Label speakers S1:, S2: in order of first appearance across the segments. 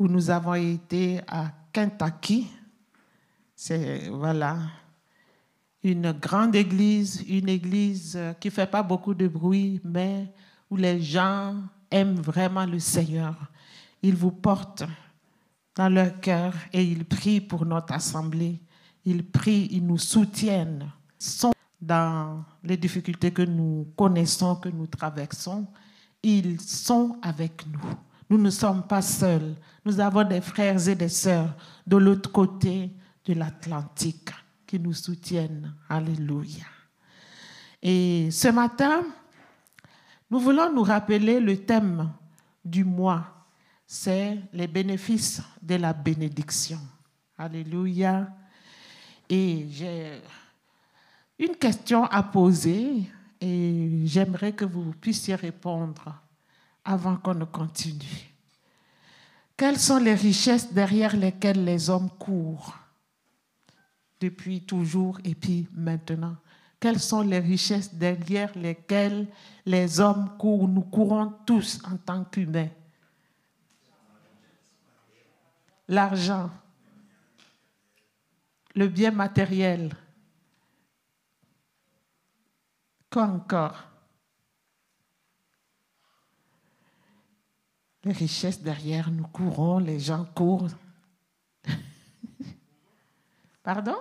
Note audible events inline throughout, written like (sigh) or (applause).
S1: où nous avons été à Kentucky. C'est voilà une grande église, une église qui ne fait pas beaucoup de bruit, mais où les gens aiment vraiment le Seigneur. Ils vous portent dans leur cœur et ils prient pour notre assemblée. Ils prient, ils nous soutiennent. Sont dans les difficultés que nous connaissons, que nous traversons, ils sont avec nous. Nous ne sommes pas seuls. Nous avons des frères et des sœurs de l'autre côté de l'Atlantique qui nous soutiennent. Alléluia. Et ce matin, nous voulons nous rappeler le thème du mois. C'est les bénéfices de la bénédiction. Alléluia. Et j'ai une question à poser et j'aimerais que vous puissiez répondre avant qu'on ne continue. Quelles sont les richesses derrière lesquelles les hommes courent depuis toujours et puis maintenant? Quelles sont les richesses derrière lesquelles les hommes courent? Nous courons tous en tant qu'humains. L'argent, le bien matériel. Quoi encore? Les richesses derrière nous courons, les gens courent. (laughs) Pardon?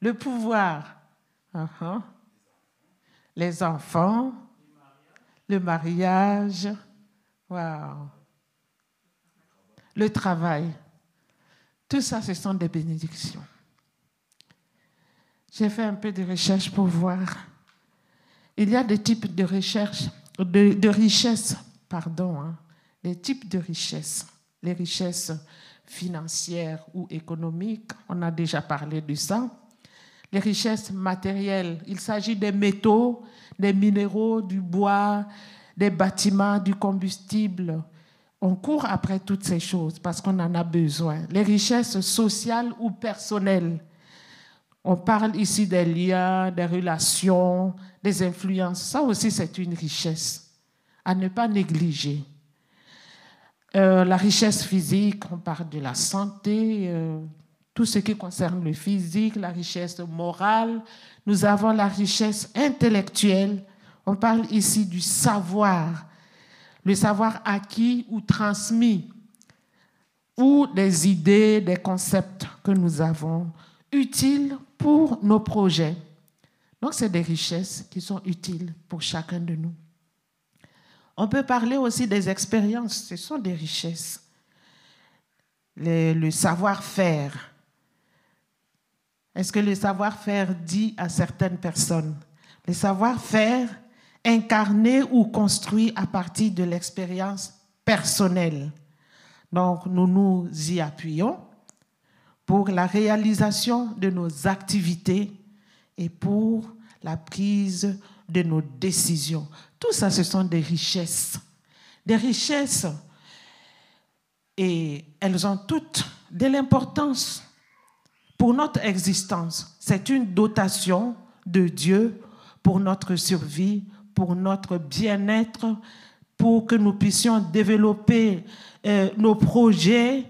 S1: Le pouvoir. Uh-huh. Les enfants, le mariage. Wow. Le travail. Tout ça, ce sont des bénédictions. J'ai fait un peu de recherche pour voir. Il y a des types de recherche, de, de richesses pardon, hein, les types de richesses, les richesses financières ou économiques, on a déjà parlé de ça. Les richesses matérielles, il s'agit des métaux, des minéraux, du bois, des bâtiments, du combustible. On court après toutes ces choses parce qu'on en a besoin. Les richesses sociales ou personnelles. On parle ici des liens, des relations, des influences. Ça aussi, c'est une richesse à ne pas négliger. Euh, la richesse physique, on parle de la santé, euh, tout ce qui concerne le physique, la richesse morale. Nous avons la richesse intellectuelle. On parle ici du savoir, le savoir acquis ou transmis, ou des idées, des concepts que nous avons utiles pour nos projets. Donc, c'est des richesses qui sont utiles pour chacun de nous. On peut parler aussi des expériences, ce sont des richesses. Le, savoir-faire. Est-ce que le savoir-faire dit à certaines personnes? Le savoir-faire incarné ou construit à partir de l'expérience personnelle. Donc, nous nous y appuyons pour la réalisation de nos activités et pour la prise de nos décisions. Tout ça, ce sont des richesses. Des richesses. Et elles ont toutes de l'importance pour notre existence. C'est une dotation de Dieu pour notre survie, pour notre bien-être, pour que nous puissions développer euh, nos projets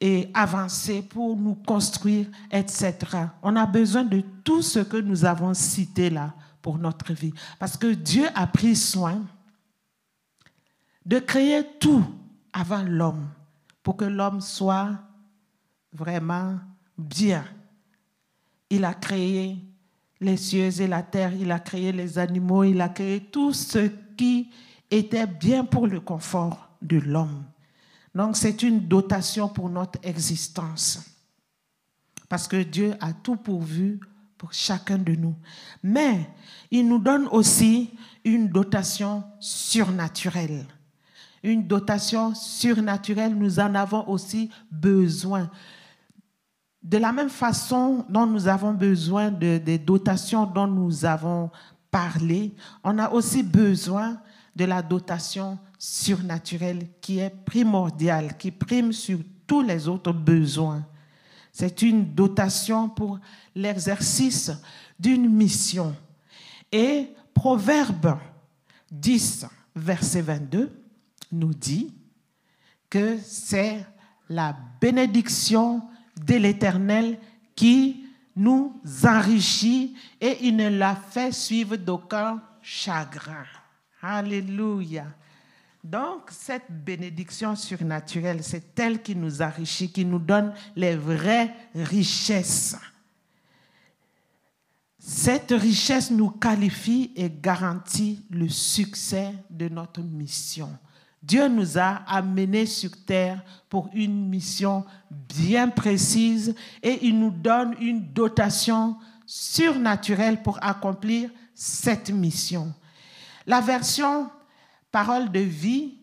S1: et avancer pour nous construire, etc. On a besoin de tout ce que nous avons cité là pour notre vie. Parce que Dieu a pris soin de créer tout avant l'homme, pour que l'homme soit vraiment bien. Il a créé les cieux et la terre, il a créé les animaux, il a créé tout ce qui était bien pour le confort de l'homme. Donc c'est une dotation pour notre existence. Parce que Dieu a tout pourvu pour chacun de nous. Mais il nous donne aussi une dotation surnaturelle. Une dotation surnaturelle, nous en avons aussi besoin. De la même façon dont nous avons besoin de, des dotations dont nous avons parlé, on a aussi besoin de la dotation surnaturelle qui est primordiale, qui prime sur tous les autres besoins. C'est une dotation pour l'exercice d'une mission. Et Proverbe 10, verset 22, nous dit que c'est la bénédiction de l'Éternel qui nous enrichit et il ne l'a fait suivre d'aucun chagrin. Alléluia. Donc, cette bénédiction surnaturelle, c'est elle qui nous enrichit, qui nous donne les vraies richesses. Cette richesse nous qualifie et garantit le succès de notre mission. Dieu nous a amenés sur terre pour une mission bien précise et il nous donne une dotation surnaturelle pour accomplir cette mission. La version Parole de vie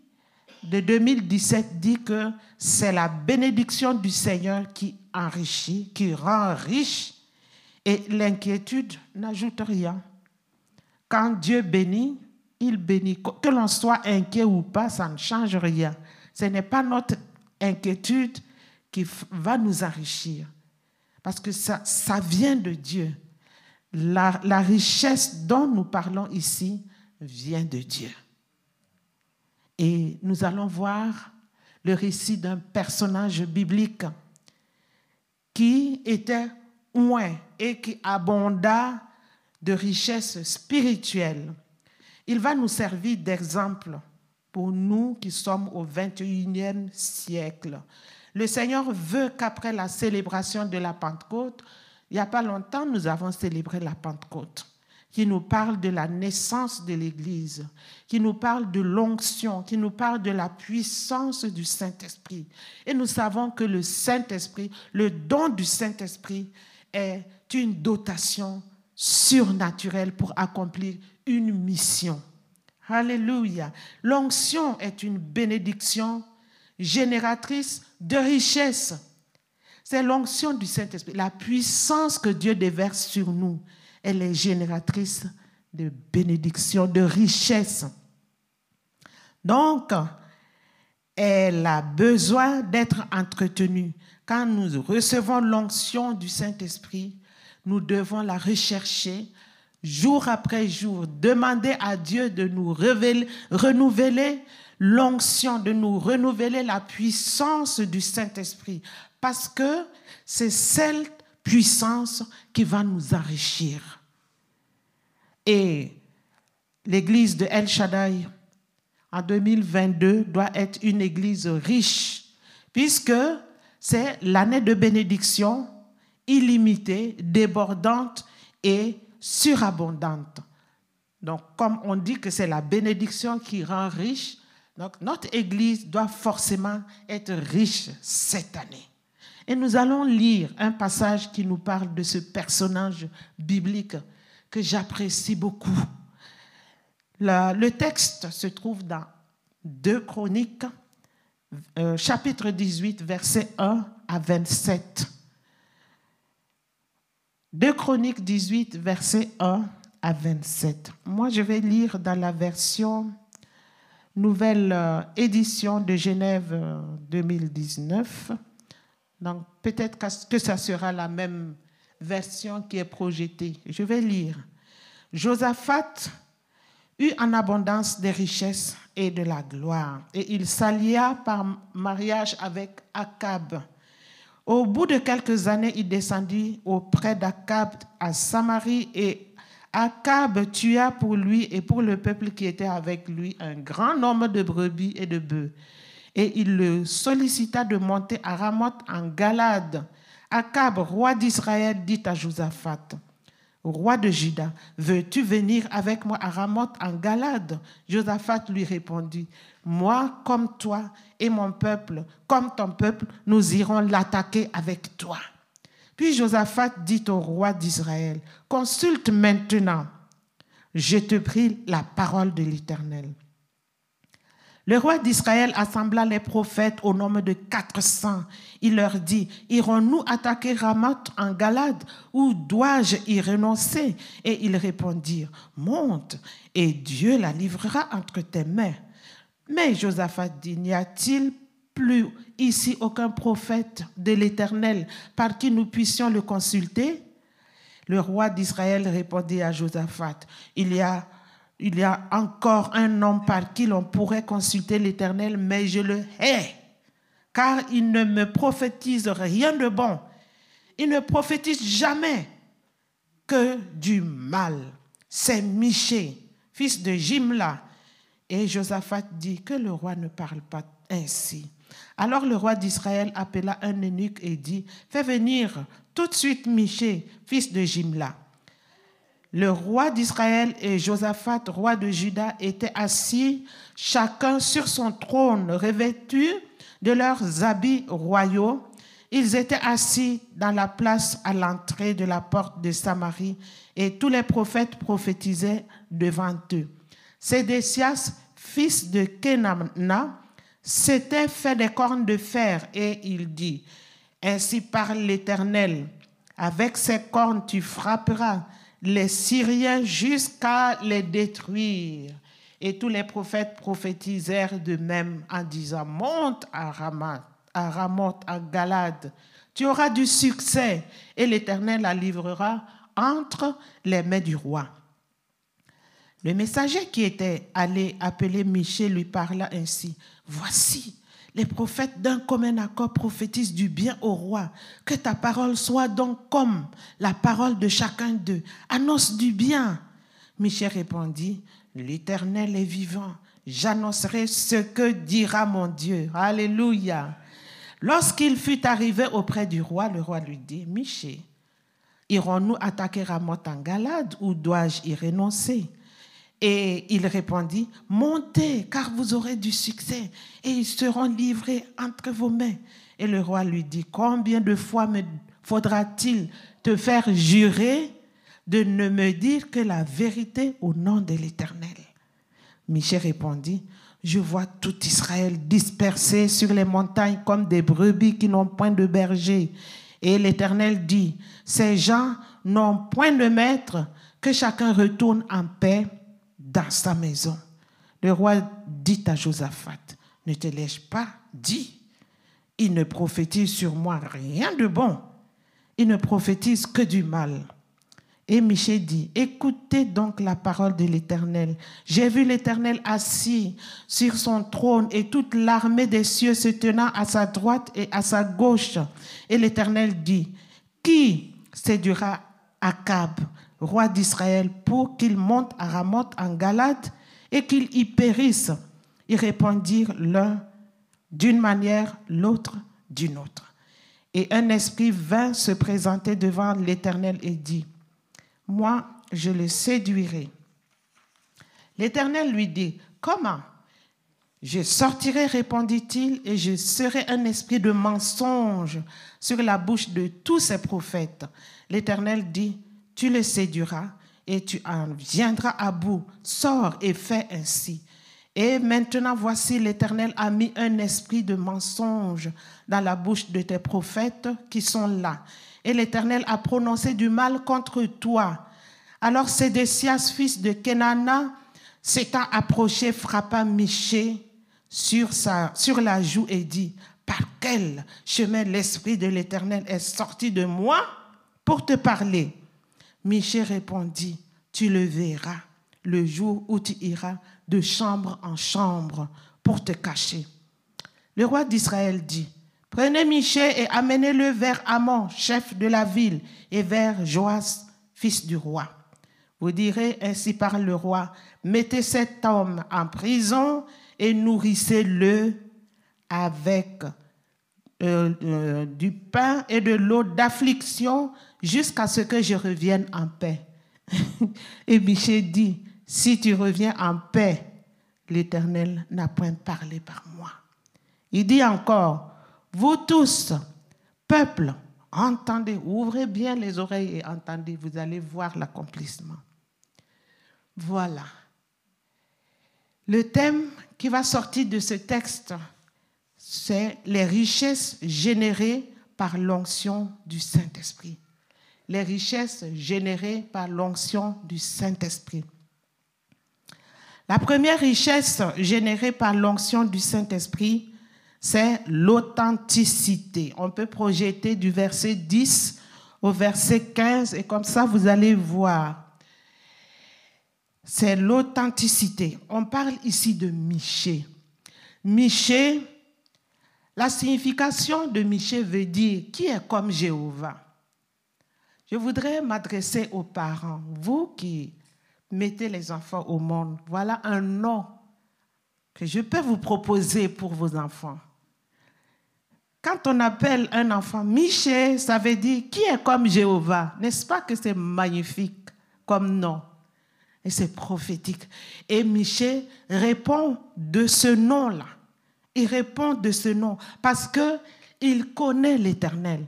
S1: de 2017 dit que c'est la bénédiction du Seigneur qui enrichit, qui rend riche, et l'inquiétude n'ajoute rien. Quand Dieu bénit, il bénit. Que l'on soit inquiet ou pas, ça ne change rien. Ce n'est pas notre inquiétude qui va nous enrichir, parce que ça, vient de Dieu. La richesse dont nous parlons ici vient de Dieu. Et nous allons voir le récit d'un personnage biblique qui était loin et qui abonda de richesses spirituelles. Il va nous servir d'exemple pour nous qui sommes au 21e siècle. Le Seigneur veut qu'après la célébration de la Pentecôte, il n'y a pas longtemps, nous avons célébré la Pentecôte qui nous parle de la naissance de l'Église, qui nous parle de l'onction, qui nous parle de la puissance du Saint-Esprit. Et nous savons que le Saint-Esprit, le don du Saint-Esprit est une dotation surnaturelle pour accomplir une mission. Alléluia. L'onction est une bénédiction génératrice de richesse. C'est l'onction du Saint-Esprit, la puissance que Dieu déverse sur nous elle est génératrice de bénédiction, de richesse. Donc, elle a besoin d'être entretenue. Quand nous recevons l'onction du Saint-Esprit, nous devons la rechercher jour après jour, demander à Dieu de nous renouveler l'onction, de nous renouveler la puissance du Saint-Esprit, parce que c'est celle puissance qui va nous enrichir. Et l'église de El Shaddai en 2022 doit être une église riche, puisque c'est l'année de bénédiction illimitée, débordante et surabondante. Donc, comme on dit que c'est la bénédiction qui rend riche, notre Église doit forcément être riche cette année. Et nous allons lire un passage qui nous parle de ce personnage biblique que j'apprécie beaucoup. le texte se trouve dans 2 Chroniques, euh, chapitre 18, versets 1 à 27. 2 Chroniques 18, versets 1 à 27. Moi, je vais lire dans la version nouvelle euh, édition de Genève 2019. Donc peut-être que ça sera la même version qui est projetée. Je vais lire. Josaphat eut en abondance des richesses et de la gloire, et il s'allia par mariage avec Akab. Au bout de quelques années, il descendit auprès d'Akab à Samarie, et Akab tua pour lui et pour le peuple qui était avec lui un grand nombre de brebis et de bœufs et il le sollicita de monter à Ramoth en Galade. Akab, roi d'Israël, dit à Josaphat, roi de Juda, veux-tu venir avec moi à Ramoth en Galade? Josaphat lui répondit, moi comme toi et mon peuple, comme ton peuple, nous irons l'attaquer avec toi. Puis Josaphat dit au roi d'Israël, consulte maintenant, je te prie la parole de l'Éternel. Le roi d'Israël assembla les prophètes au nombre de 400. Il leur dit, irons-nous attaquer Ramoth en Galade ou dois-je y renoncer? Et ils répondirent, monte et Dieu la livrera entre tes mains. Mais Josaphat dit, n'y a-t-il plus ici aucun prophète de l'Éternel par qui nous puissions le consulter? Le roi d'Israël répondit à Josaphat, il y a il y a encore un homme par qui l'on pourrait consulter l'Éternel, mais je le hais. car il ne me prophétise rien de bon. Il ne prophétise jamais que du mal. C'est Miché, fils de Jimla. Et Josaphat dit que le roi ne parle pas ainsi. Alors le roi d'Israël appela un eunuque et dit, fais venir tout de suite Miché, fils de Jimla. Le roi d'Israël et Josaphat, roi de Juda, étaient assis chacun sur son trône, revêtus de leurs habits royaux. Ils étaient assis dans la place à l'entrée de la porte de Samarie et tous les prophètes prophétisaient devant eux. Sédécias, fils de Kenana, s'était fait des cornes de fer et il dit, Ainsi parle l'Éternel, avec ces cornes tu frapperas les Syriens jusqu'à les détruire. Et tous les prophètes prophétisèrent de même en disant, monte à Ramoth, à Ramoth, à Galade. Tu auras du succès et l'Éternel la livrera entre les mains du roi. Le messager qui était allé appeler Michel lui parla ainsi. Voici, les prophètes d'un commun accord prophétisent du bien au roi. Que ta parole soit donc comme la parole de chacun d'eux. Annonce du bien. Michel répondit, l'Éternel est vivant. J'annoncerai ce que dira mon Dieu. Alléluia. Lorsqu'il fut arrivé auprès du roi, le roi lui dit, Michel, irons-nous attaquer Ramoth en Galade ou dois-je y renoncer? Et il répondit, montez, car vous aurez du succès, et ils seront livrés entre vos mains. Et le roi lui dit, combien de fois me faudra-t-il te faire jurer de ne me dire que la vérité au nom de l'Éternel? Michel répondit, je vois tout Israël dispersé sur les montagnes comme des brebis qui n'ont point de berger. Et l'Éternel dit, ces gens n'ont point de maître, que chacun retourne en paix dans sa maison. Le roi dit à Josaphat, ne te laisse pas dit, il ne prophétise sur moi rien de bon, il ne prophétise que du mal. Et Michel dit, écoutez donc la parole de l'Éternel. J'ai vu l'Éternel assis sur son trône et toute l'armée des cieux se tenant à sa droite et à sa gauche. Et l'Éternel dit, qui séduira Akab roi d'Israël, pour qu'il monte à Ramoth en Galade et qu'il y périsse. Ils répondirent l'un d'une manière, l'autre d'une autre. Et un esprit vint se présenter devant l'Éternel et dit, Moi, je le séduirai. L'Éternel lui dit, Comment Je sortirai, répondit-il, et je serai un esprit de mensonge sur la bouche de tous ces prophètes. L'Éternel dit, tu le séduiras et tu en viendras à bout. Sors et fais ainsi. Et maintenant, voici, l'Éternel a mis un esprit de mensonge dans la bouche de tes prophètes qui sont là. Et l'Éternel a prononcé du mal contre toi. Alors Sédécias, fils de Kenana, s'étant approché, frappa Miché sur, la joue et dit, par quel chemin l'Esprit de l'Éternel est sorti de moi pour te parler? Michel répondit, tu le verras le jour où tu iras de chambre en chambre pour te cacher. Le roi d'Israël dit, prenez Michel et amenez-le vers Amon, chef de la ville, et vers Joas, fils du roi. Vous direz ainsi par le roi, mettez cet homme en prison et nourrissez-le avec euh, euh, du pain et de l'eau d'affliction jusqu'à ce que je revienne en paix. (laughs) et Michel dit, si tu reviens en paix, l'Éternel n'a point parlé par moi. Il dit encore, vous tous, peuple, entendez, ouvrez bien les oreilles et entendez, vous allez voir l'accomplissement. Voilà. Le thème qui va sortir de ce texte, c'est les richesses générées par l'onction du Saint-Esprit les richesses générées par l'onction du Saint-Esprit. La première richesse générée par l'onction du Saint-Esprit, c'est l'authenticité. On peut projeter du verset 10 au verset 15 et comme ça vous allez voir. C'est l'authenticité. On parle ici de Miché. Miché, La signification de Miché veut dire qui est comme Jéhovah. Je voudrais m'adresser aux parents, vous qui mettez les enfants au monde. Voilà un nom que je peux vous proposer pour vos enfants. Quand on appelle un enfant Miché, ça veut dire qui est comme Jéhovah. N'est-ce pas que c'est magnifique comme nom? Et c'est prophétique. Et Miché répond de ce nom-là. Il répond de ce nom parce que il connaît l'Éternel.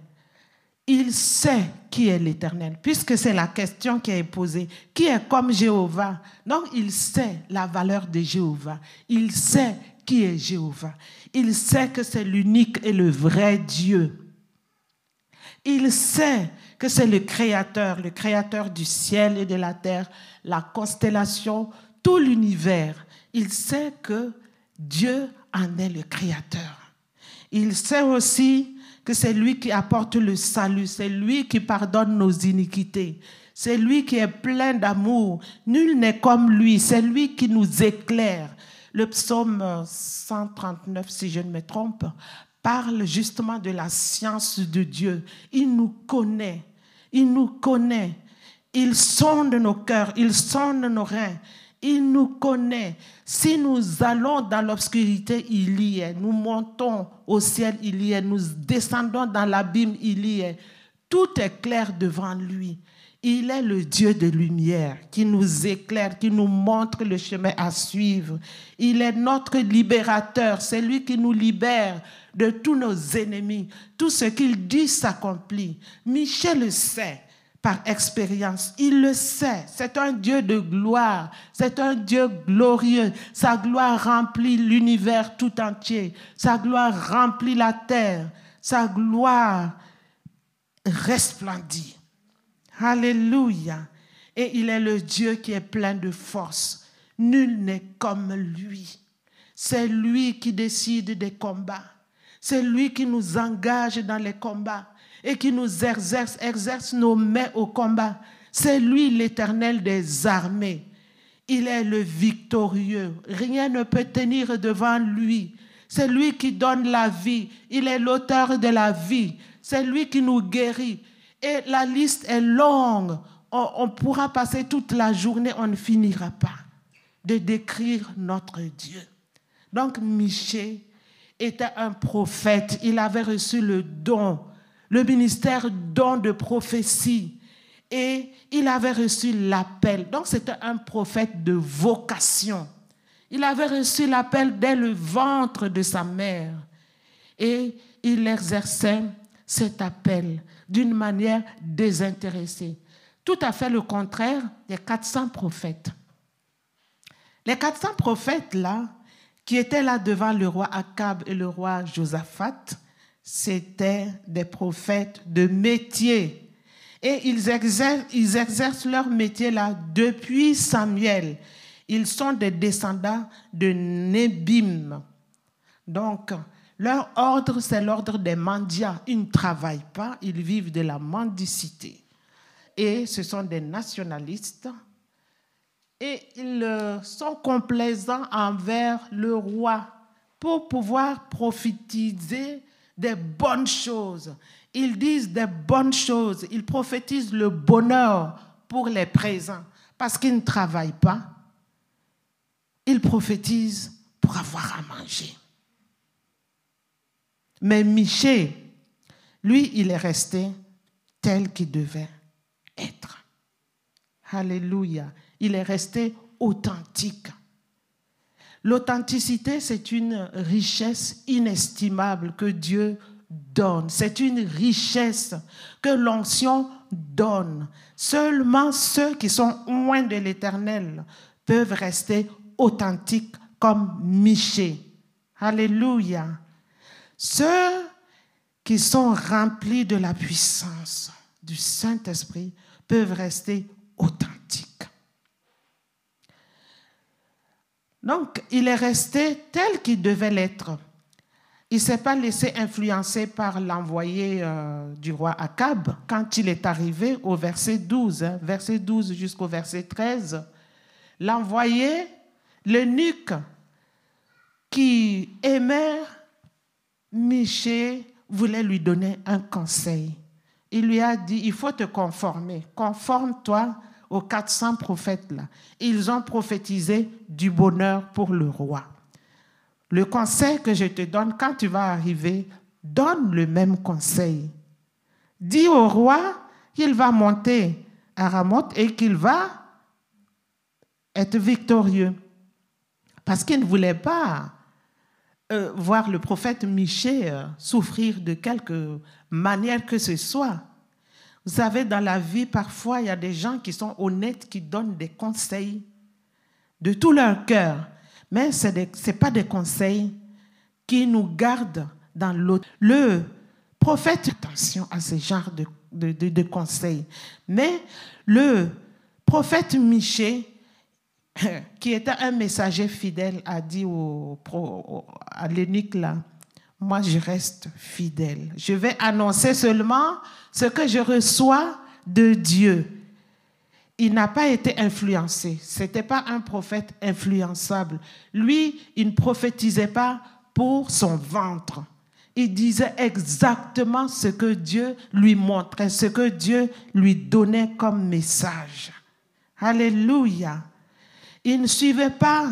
S1: Il sait qui est l'Éternel, puisque c'est la question qui est posée. Qui est comme Jéhovah? Donc il sait la valeur de Jéhovah. Il sait qui est Jéhovah. Il sait que c'est l'unique et le vrai Dieu. Il sait que c'est le Créateur, le Créateur du ciel et de la terre, la constellation, tout l'univers. Il sait que Dieu en est le Créateur. Il sait aussi que c'est lui qui apporte le salut, c'est lui qui pardonne nos iniquités, c'est lui qui est plein d'amour. Nul n'est comme lui, c'est lui qui nous éclaire. Le psaume 139, si je ne me trompe, parle justement de la science de Dieu. Il nous connaît, il nous connaît. Il sonde nos cœurs, il sonde nos reins, il nous connaît. Si nous allons dans l'obscurité, il y est. Nous montons au ciel, il y est. Nous descendons dans l'abîme, il y est. Tout est clair devant lui. Il est le Dieu de lumière qui nous éclaire, qui nous montre le chemin à suivre. Il est notre libérateur, c'est lui qui nous libère de tous nos ennemis. Tout ce qu'il dit s'accomplit. Michel le sait par expérience. Il le sait. C'est un Dieu de gloire. C'est un Dieu glorieux. Sa gloire remplit l'univers tout entier. Sa gloire remplit la terre. Sa gloire resplendit. Alléluia. Et il est le Dieu qui est plein de force. Nul n'est comme lui. C'est lui qui décide des combats. C'est lui qui nous engage dans les combats et qui nous exerce, exerce nos mains au combat. C'est lui l'éternel des armées. Il est le victorieux. Rien ne peut tenir devant lui. C'est lui qui donne la vie. Il est l'auteur de la vie. C'est lui qui nous guérit. Et la liste est longue. On, pourra passer toute la journée, on ne finira pas de décrire notre Dieu. Donc Michel était un prophète. Il avait reçu le don le ministère don de prophétie. Et il avait reçu l'appel. Donc c'était un prophète de vocation. Il avait reçu l'appel dès le ventre de sa mère. Et il exerçait cet appel d'une manière désintéressée. Tout à fait le contraire des 400 prophètes. Les 400 prophètes là, qui étaient là devant le roi Akab et le roi Josaphat, c'était des prophètes de métier. Et ils exercent, ils exercent leur métier là depuis Samuel. Ils sont des descendants de Nébim. Donc, leur ordre, c'est l'ordre des mendiants. Ils ne travaillent pas, ils vivent de la mendicité. Et ce sont des nationalistes. Et ils euh, sont complaisants envers le roi pour pouvoir profitiser des bonnes choses. Ils disent des bonnes choses. Ils prophétisent le bonheur pour les présents parce qu'ils ne travaillent pas. Ils prophétisent pour avoir à manger. Mais Michel, lui, il est resté tel qu'il devait être. Alléluia. Il est resté authentique. L'authenticité, c'est une richesse inestimable que Dieu donne. C'est une richesse que l'onction donne. Seulement ceux qui sont loin de l'éternel peuvent rester authentiques comme Miché. Alléluia. Ceux qui sont remplis de la puissance du Saint-Esprit peuvent rester authentiques. Donc, il est resté tel qu'il devait l'être. Il ne s'est pas laissé influencer par l'envoyé euh, du roi Akab quand il est arrivé au verset 12, hein, verset 12 jusqu'au verset 13. L'envoyé, l'eunuque qui aimait Miché voulait lui donner un conseil. Il lui a dit, il faut te conformer. Conforme-toi aux 400 prophètes là. Ils ont prophétisé du bonheur pour le roi. Le conseil que je te donne quand tu vas arriver, donne le même conseil. Dis au roi qu'il va monter à Ramoth et qu'il va être victorieux. Parce qu'il ne voulait pas euh, voir le prophète Michée euh, souffrir de quelque manière que ce soit. Vous savez, dans la vie, parfois, il y a des gens qui sont honnêtes, qui donnent des conseils de tout leur cœur. Mais ce n'est pas des conseils qui nous gardent dans l'autre. Le prophète, attention à ce genre de, conseils. Mais le prophète Michée, (laughs) qui était un messager fidèle, a dit au, à l'énique là, moi je reste fidèle. Je vais annoncer seulement ce que je reçois de Dieu. Il n'a pas été influencé. Ce n'était pas un prophète influençable. Lui, il ne prophétisait pas pour son ventre. Il disait exactement ce que Dieu lui montrait, ce que Dieu lui donnait comme message. Alléluia. Il ne suivait pas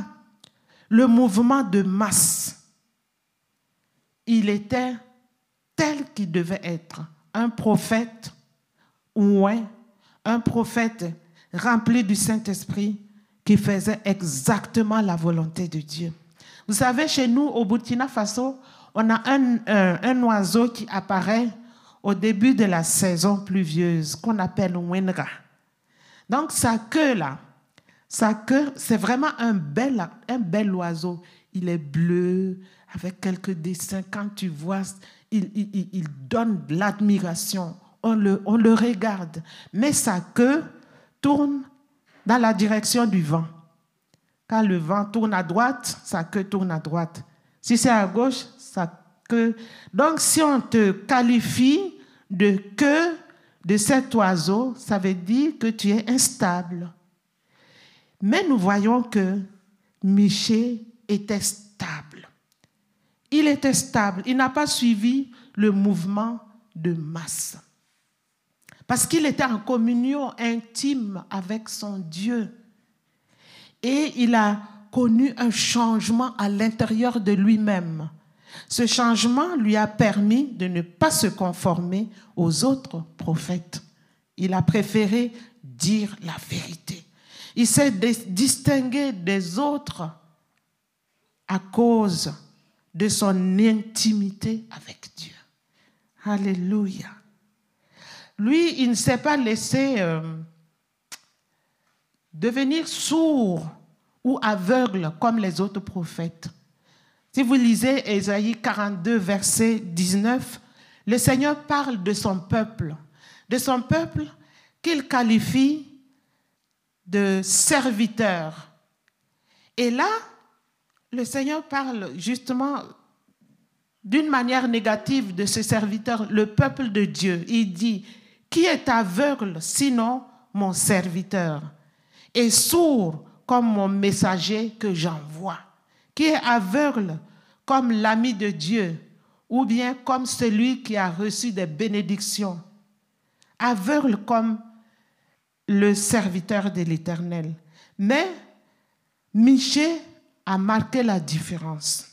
S1: le mouvement de masse. Il était tel qu'il devait être, un prophète ouais, un prophète rempli du Saint-Esprit qui faisait exactement la volonté de Dieu. Vous savez, chez nous, au Burkina Faso, on a un, un, oiseau qui apparaît au début de la saison pluvieuse, qu'on appelle Wenra. Donc, sa queue, là, sa queue, c'est vraiment un bel, un bel oiseau. Il est bleu, avec quelques dessins. Quand tu vois, il, donne de l'admiration. On le, on le regarde. Mais sa queue tourne dans la direction du vent. Quand le vent tourne à droite, sa queue tourne à droite. Si c'est à gauche, sa queue. Donc, si on te qualifie de queue de cet oiseau, ça veut dire que tu es instable. Mais nous voyons que Miché était stable. Il était stable. Il n'a pas suivi le mouvement de masse. Parce qu'il était en communion intime avec son Dieu. Et il a connu un changement à l'intérieur de lui-même. Ce changement lui a permis de ne pas se conformer aux autres prophètes. Il a préféré dire la vérité. Il s'est distingué des autres à cause de son intimité avec Dieu. Alléluia. Lui, il ne s'est pas laissé euh, devenir sourd ou aveugle comme les autres prophètes. Si vous lisez Ésaïe 42, verset 19, le Seigneur parle de son peuple, de son peuple qu'il qualifie de serviteur. Et là, le Seigneur parle justement d'une manière négative de ce serviteur, le peuple de Dieu. Il dit, qui est aveugle sinon mon serviteur? Et sourd comme mon messager que j'envoie, qui est aveugle comme l'ami de Dieu ou bien comme celui qui a reçu des bénédictions, aveugle comme le serviteur de l'Éternel. Mais Miché a marqué la différence.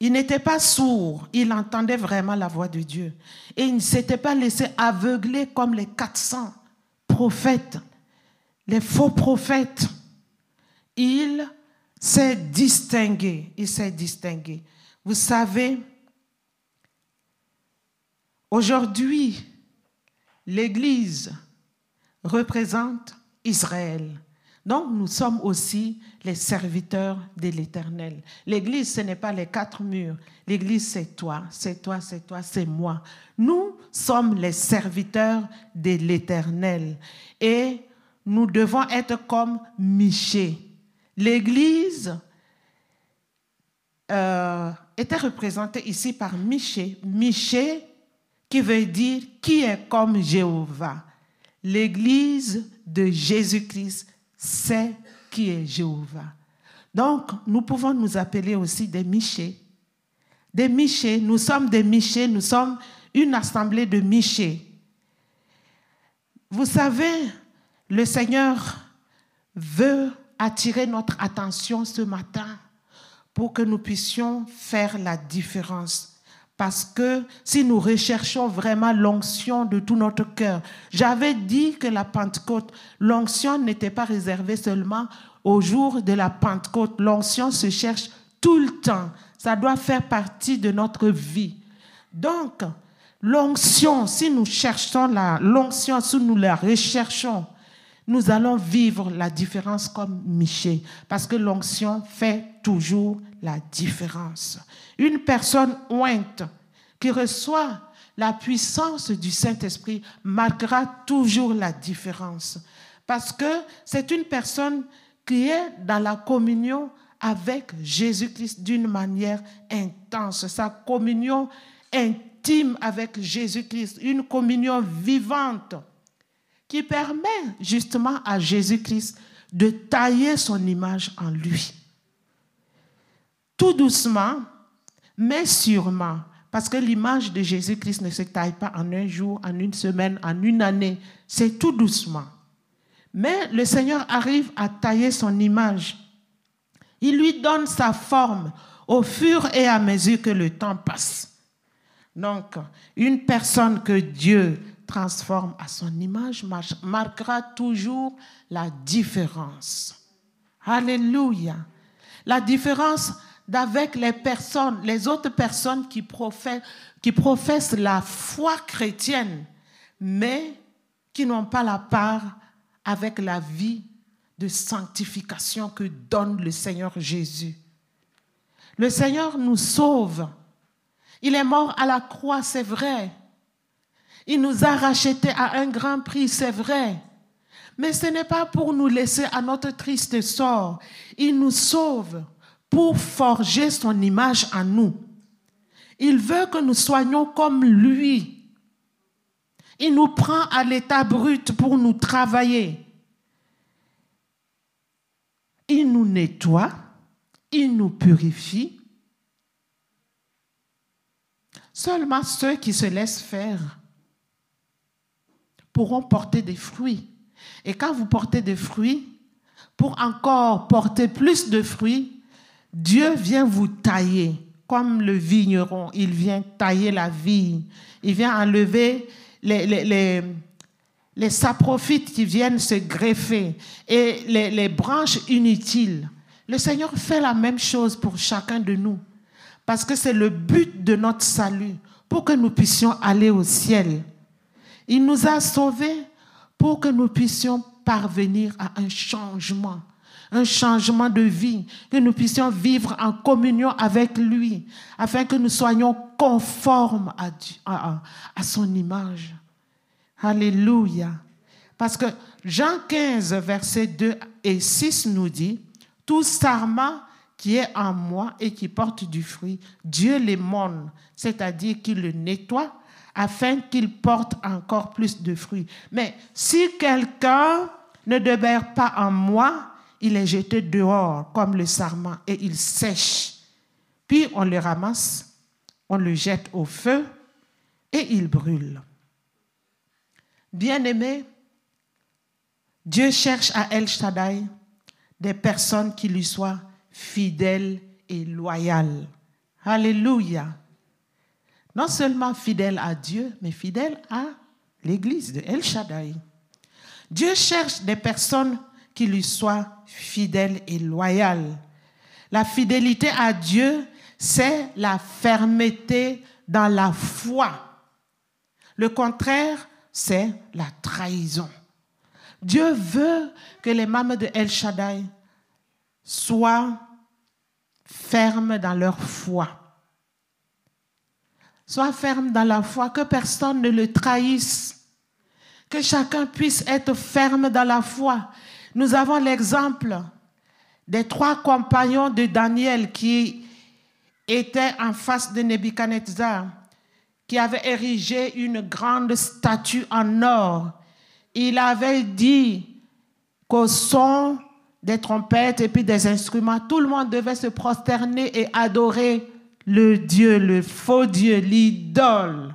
S1: Il n'était pas sourd, il entendait vraiment la voix de Dieu. Et il ne s'était pas laissé aveugler comme les 400 prophètes, les faux prophètes. Il s'est distingué, il s'est distingué. Vous savez, aujourd'hui, l'Église représente Israël. Donc nous sommes aussi les serviteurs de l'Éternel. L'Église, ce n'est pas les quatre murs. L'Église, c'est toi, c'est toi, c'est toi, c'est moi. Nous sommes les serviteurs de l'Éternel. Et nous devons être comme Miché. L'Église euh, était représentée ici par Miché. Miché qui veut dire qui est comme Jéhovah. L'Église de Jésus-Christ sait qui est Jéhovah. Donc, nous pouvons nous appeler aussi des Michés, des Michés. Nous sommes des Michés, nous sommes une assemblée de Michés. Vous savez, le Seigneur veut attirer notre attention ce matin pour que nous puissions faire la différence. Parce que si nous recherchons vraiment l'onction de tout notre cœur, j'avais dit que la Pentecôte, l'onction n'était pas réservée seulement au jour de la Pentecôte. L'onction se cherche tout le temps. Ça doit faire partie de notre vie. Donc, l'onction, si nous cherchons la l'onction, si nous la recherchons, nous allons vivre la différence comme Miché, parce que l'onction fait toujours la différence. Une personne ointe qui reçoit la puissance du Saint-Esprit marquera toujours la différence, parce que c'est une personne qui est dans la communion avec Jésus-Christ d'une manière intense, sa communion intime avec Jésus-Christ, une communion vivante qui permet justement à Jésus-Christ de tailler son image en lui. Tout doucement, mais sûrement, parce que l'image de Jésus-Christ ne se taille pas en un jour, en une semaine, en une année, c'est tout doucement. Mais le Seigneur arrive à tailler son image. Il lui donne sa forme au fur et à mesure que le temps passe. Donc, une personne que Dieu transforme à son image marquera toujours la différence. Alléluia. La différence d'avec les personnes, les autres personnes qui professent, qui professent la foi chrétienne, mais qui n'ont pas la part avec la vie de sanctification que donne le Seigneur Jésus. Le Seigneur nous sauve. Il est mort à la croix, c'est vrai. Il nous a rachetés à un grand prix, c'est vrai. Mais ce n'est pas pour nous laisser à notre triste sort. Il nous sauve pour forger son image en nous. Il veut que nous soyons comme lui. Il nous prend à l'état brut pour nous travailler. Il nous nettoie, il nous purifie. Seulement ceux qui se laissent faire pourront porter des fruits. Et quand vous portez des fruits, pour encore porter plus de fruits, Dieu vient vous tailler, comme le vigneron, il vient tailler la vigne, il vient enlever les, les, saprophytes qui viennent se greffer et les, les branches inutiles. Le Seigneur fait la même chose pour chacun de nous, parce que c'est le but de notre salut, pour que nous puissions aller au ciel. Il nous a sauvés pour que nous puissions parvenir à un changement, un changement de vie, que nous puissions vivre en communion avec lui, afin que nous soyons conformes à, son image. Alléluia. Parce que Jean 15, versets 2 et 6 nous dit, tout sarment qui est en moi et qui porte du fruit, Dieu l'émonne, c'est-à-dire qu'il le nettoie afin qu'il porte encore plus de fruits. Mais si quelqu'un ne demeure pas en moi, il est jeté dehors comme le sarment et il sèche. Puis on le ramasse, on le jette au feu et il brûle. Bien-aimé, Dieu cherche à El Shaddai des personnes qui lui soient fidèles et loyales. Alléluia non seulement fidèle à Dieu, mais fidèle à l'Église de El Shaddai. Dieu cherche des personnes qui lui soient fidèles et loyales. La fidélité à Dieu, c'est la fermeté dans la foi. Le contraire, c'est la trahison. Dieu veut que les membres de El Shaddai soient fermes dans leur foi. Sois ferme dans la foi, que personne ne le trahisse. Que chacun puisse être ferme dans la foi. Nous avons l'exemple des trois compagnons de Daniel qui étaient en face de Nebuchadnezzar, qui avait érigé une grande statue en or. Il avait dit qu'au son des trompettes et puis des instruments, tout le monde devait se prosterner et adorer le Dieu, le faux Dieu, l'idole.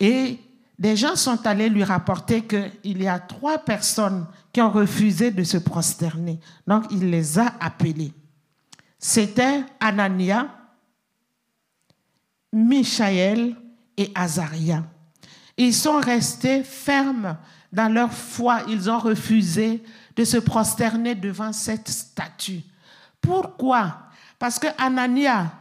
S1: Et des gens sont allés lui rapporter qu'il y a trois personnes qui ont refusé de se prosterner. Donc il les a appelés. C'était Anania, Michaël et Azaria. Ils sont restés fermes dans leur foi. Ils ont refusé de se prosterner devant cette statue. Pourquoi? Parce que Anania,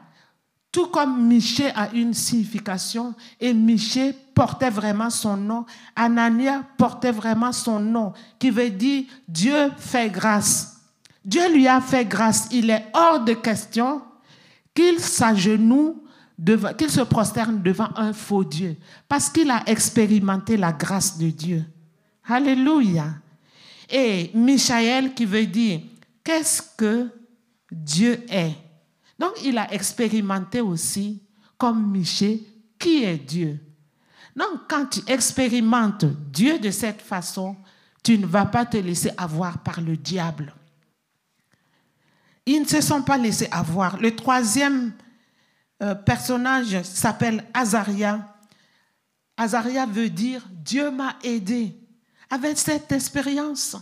S1: tout comme Miché a une signification, et Miché portait vraiment son nom, Anania portait vraiment son nom, qui veut dire Dieu fait grâce. Dieu lui a fait grâce. Il est hors de question qu'il s'agenouille qu'il se prosterne devant un faux Dieu, parce qu'il a expérimenté la grâce de Dieu. Alléluia. Et Michaël qui veut dire, qu'est-ce que Dieu est? Donc il a expérimenté aussi, comme Michel, qui est Dieu. Donc quand tu expérimentes Dieu de cette façon, tu ne vas pas te laisser avoir par le diable. Ils ne se sont pas laissés avoir. Le troisième euh, personnage s'appelle Azaria. Azaria veut dire Dieu m'a aidé. Avec cette expérience,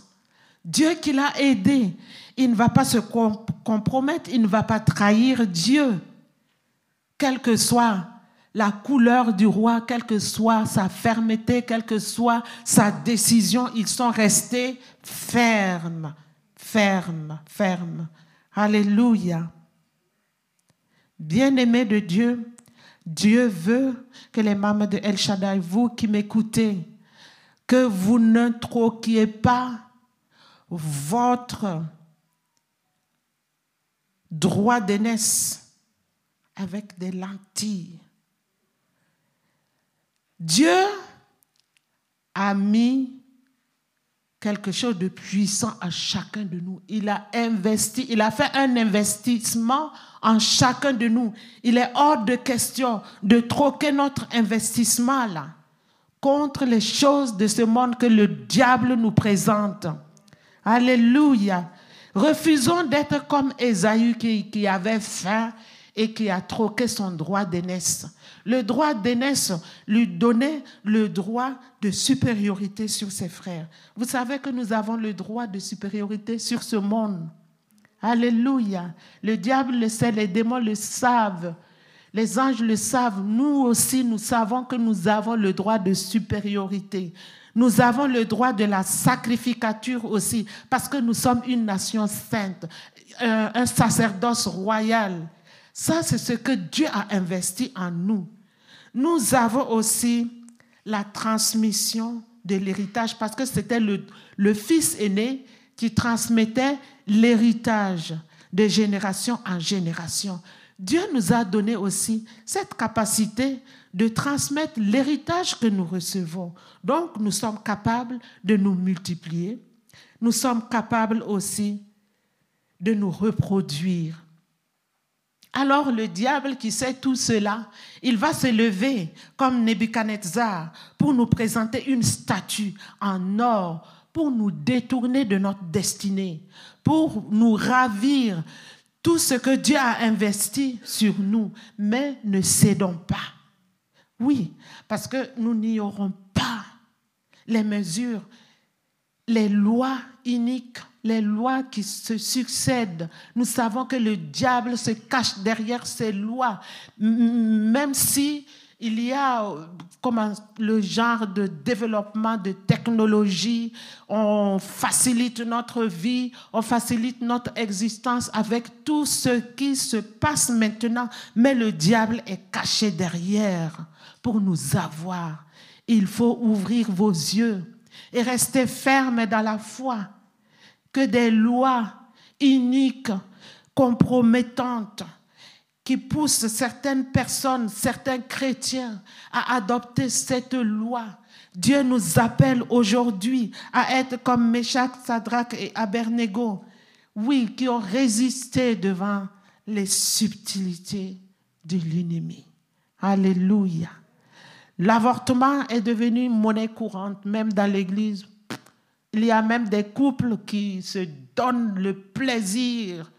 S1: Dieu qui l'a aidé, il ne va pas se compromettre, il ne va pas trahir Dieu, quelle que soit la couleur du roi, quelle que soit sa fermeté, quelle que soit sa décision, ils sont restés fermes, fermes, fermes. Alléluia. Bien-aimés de Dieu, Dieu veut que les membres de El Shaddai, vous qui m'écoutez, que vous ne troquiez pas votre droit d'aînesse avec des lentilles. Dieu a mis quelque chose de puissant à chacun de nous. Il a investi, il a fait un investissement en chacun de nous. Il est hors de question de troquer notre investissement là contre les choses de ce monde que le diable nous présente. Alléluia. Refusons d'être comme qui, qui avait faim et qui a troqué son droit d'aînesse. Le droit d'aînesse lui donnait le droit de supériorité sur ses frères. Vous savez que nous avons le droit de supériorité sur ce monde. Alléluia. Le diable le sait, les démons le savent. Les anges le savent. Nous aussi, nous savons que nous avons le droit de supériorité. Nous avons le droit de la sacrificature aussi, parce que nous sommes une nation sainte, un sacerdoce royal. Ça, c'est ce que Dieu a investi en nous. Nous avons aussi la transmission de l'héritage parce que c'était le, fils aîné qui transmettait l'héritage de génération en génération. Dieu nous a donné aussi cette capacité de transmettre l'héritage que nous recevons. Donc, nous sommes capables de nous multiplier. Nous sommes capables aussi de nous reproduire. Alors le diable qui sait tout cela, il va se lever comme Nebuchadnezzar pour nous présenter une statue en or, pour nous détourner de notre destinée, pour nous ravir tout ce que Dieu a investi sur nous. Mais ne cédons pas. Oui, parce que nous n'ignorons pas les mesures, les lois iniques les lois qui se succèdent. Nous savons que le diable se cache derrière ces lois, même si il y a comme le genre de développement de technologie, on facilite notre vie, on facilite notre existence avec tout ce qui se passe maintenant, mais le diable est caché derrière pour nous avoir. Il faut ouvrir vos yeux et rester ferme dans la foi que des lois iniques, compromettantes, qui poussent certaines personnes, certains chrétiens à adopter cette loi. Dieu nous appelle aujourd'hui à être comme Meshach, Sadrach et Abednego, oui, qui ont résisté devant les subtilités de l'ennemi. Alléluia. L'avortement est devenu monnaie courante, même dans l'Église. Il y a même des couples qui se donnent le plaisir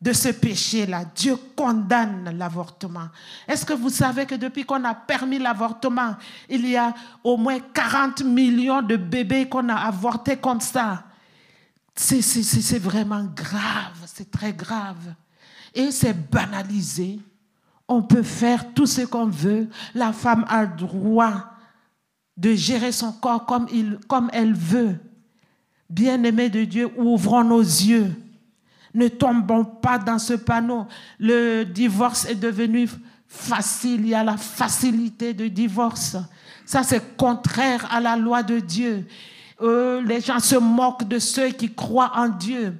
S1: de ce péché-là. Dieu condamne l'avortement. Est-ce que vous savez que depuis qu'on a permis l'avortement, il y a au moins 40 millions de bébés qu'on a avortés comme ça? C'est vraiment grave, c'est très grave. Et c'est banalisé. On peut faire tout ce qu'on veut. La femme a le droit de gérer son corps comme, il, comme elle veut. Bien-aimés de Dieu, ouvrons nos yeux ne tombons pas dans ce panneau. Le divorce est devenu facile. Il y a la facilité de divorce. Ça, c'est contraire à la loi de Dieu. Euh, les gens se moquent de ceux qui croient en Dieu.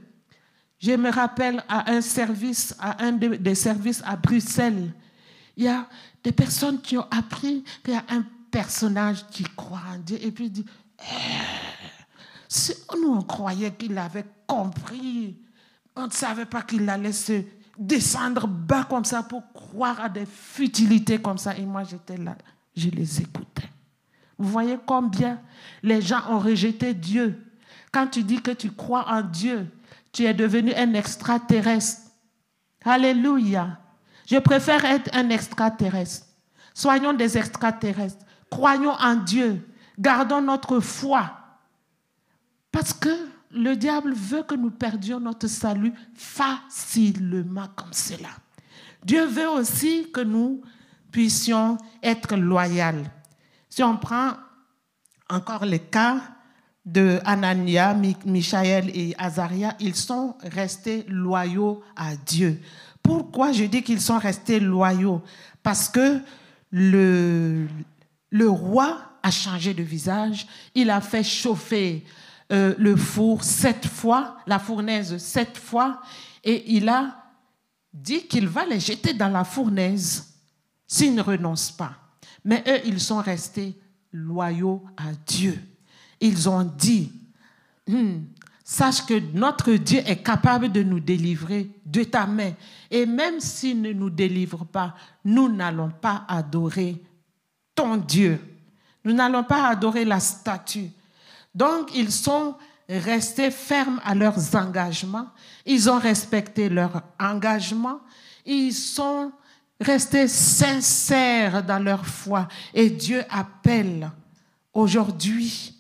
S1: Je me rappelle à un service, à un des services à Bruxelles, il y a des personnes qui ont appris qu'il y a un personnage qui croit en Dieu et puis dit, eh, nous on croyait qu'il avait compris on ne savait pas qu'il allait se descendre bas comme ça pour croire à des futilités comme ça. Et moi, j'étais là, je les écoutais. Vous voyez combien les gens ont rejeté Dieu. Quand tu dis que tu crois en Dieu, tu es devenu un extraterrestre. Alléluia. Je préfère être un extraterrestre. Soyons des extraterrestres. Croyons en Dieu. Gardons notre foi. Parce que le diable veut que nous perdions notre salut facilement comme cela. Dieu veut aussi que nous puissions être loyaux. Si on prend encore le cas de Anania, Michaël et Azaria, ils sont restés loyaux à Dieu. Pourquoi je dis qu'ils sont restés loyaux? Parce que le, le roi a changé de visage, il a fait chauffer euh, le four sept fois, la fournaise sept fois, et il a dit qu'il va les jeter dans la fournaise s'ils ne renoncent pas. Mais eux, ils sont restés loyaux à Dieu. Ils ont dit, hmm, sache que notre Dieu est capable de nous délivrer de ta main. Et même s'il ne nous délivre pas, nous n'allons pas adorer ton Dieu. Nous n'allons pas adorer la statue. Donc, ils sont restés fermes à leurs engagements. Ils ont respecté leur engagement. Ils sont restés sincères dans leur foi. Et Dieu appelle aujourd'hui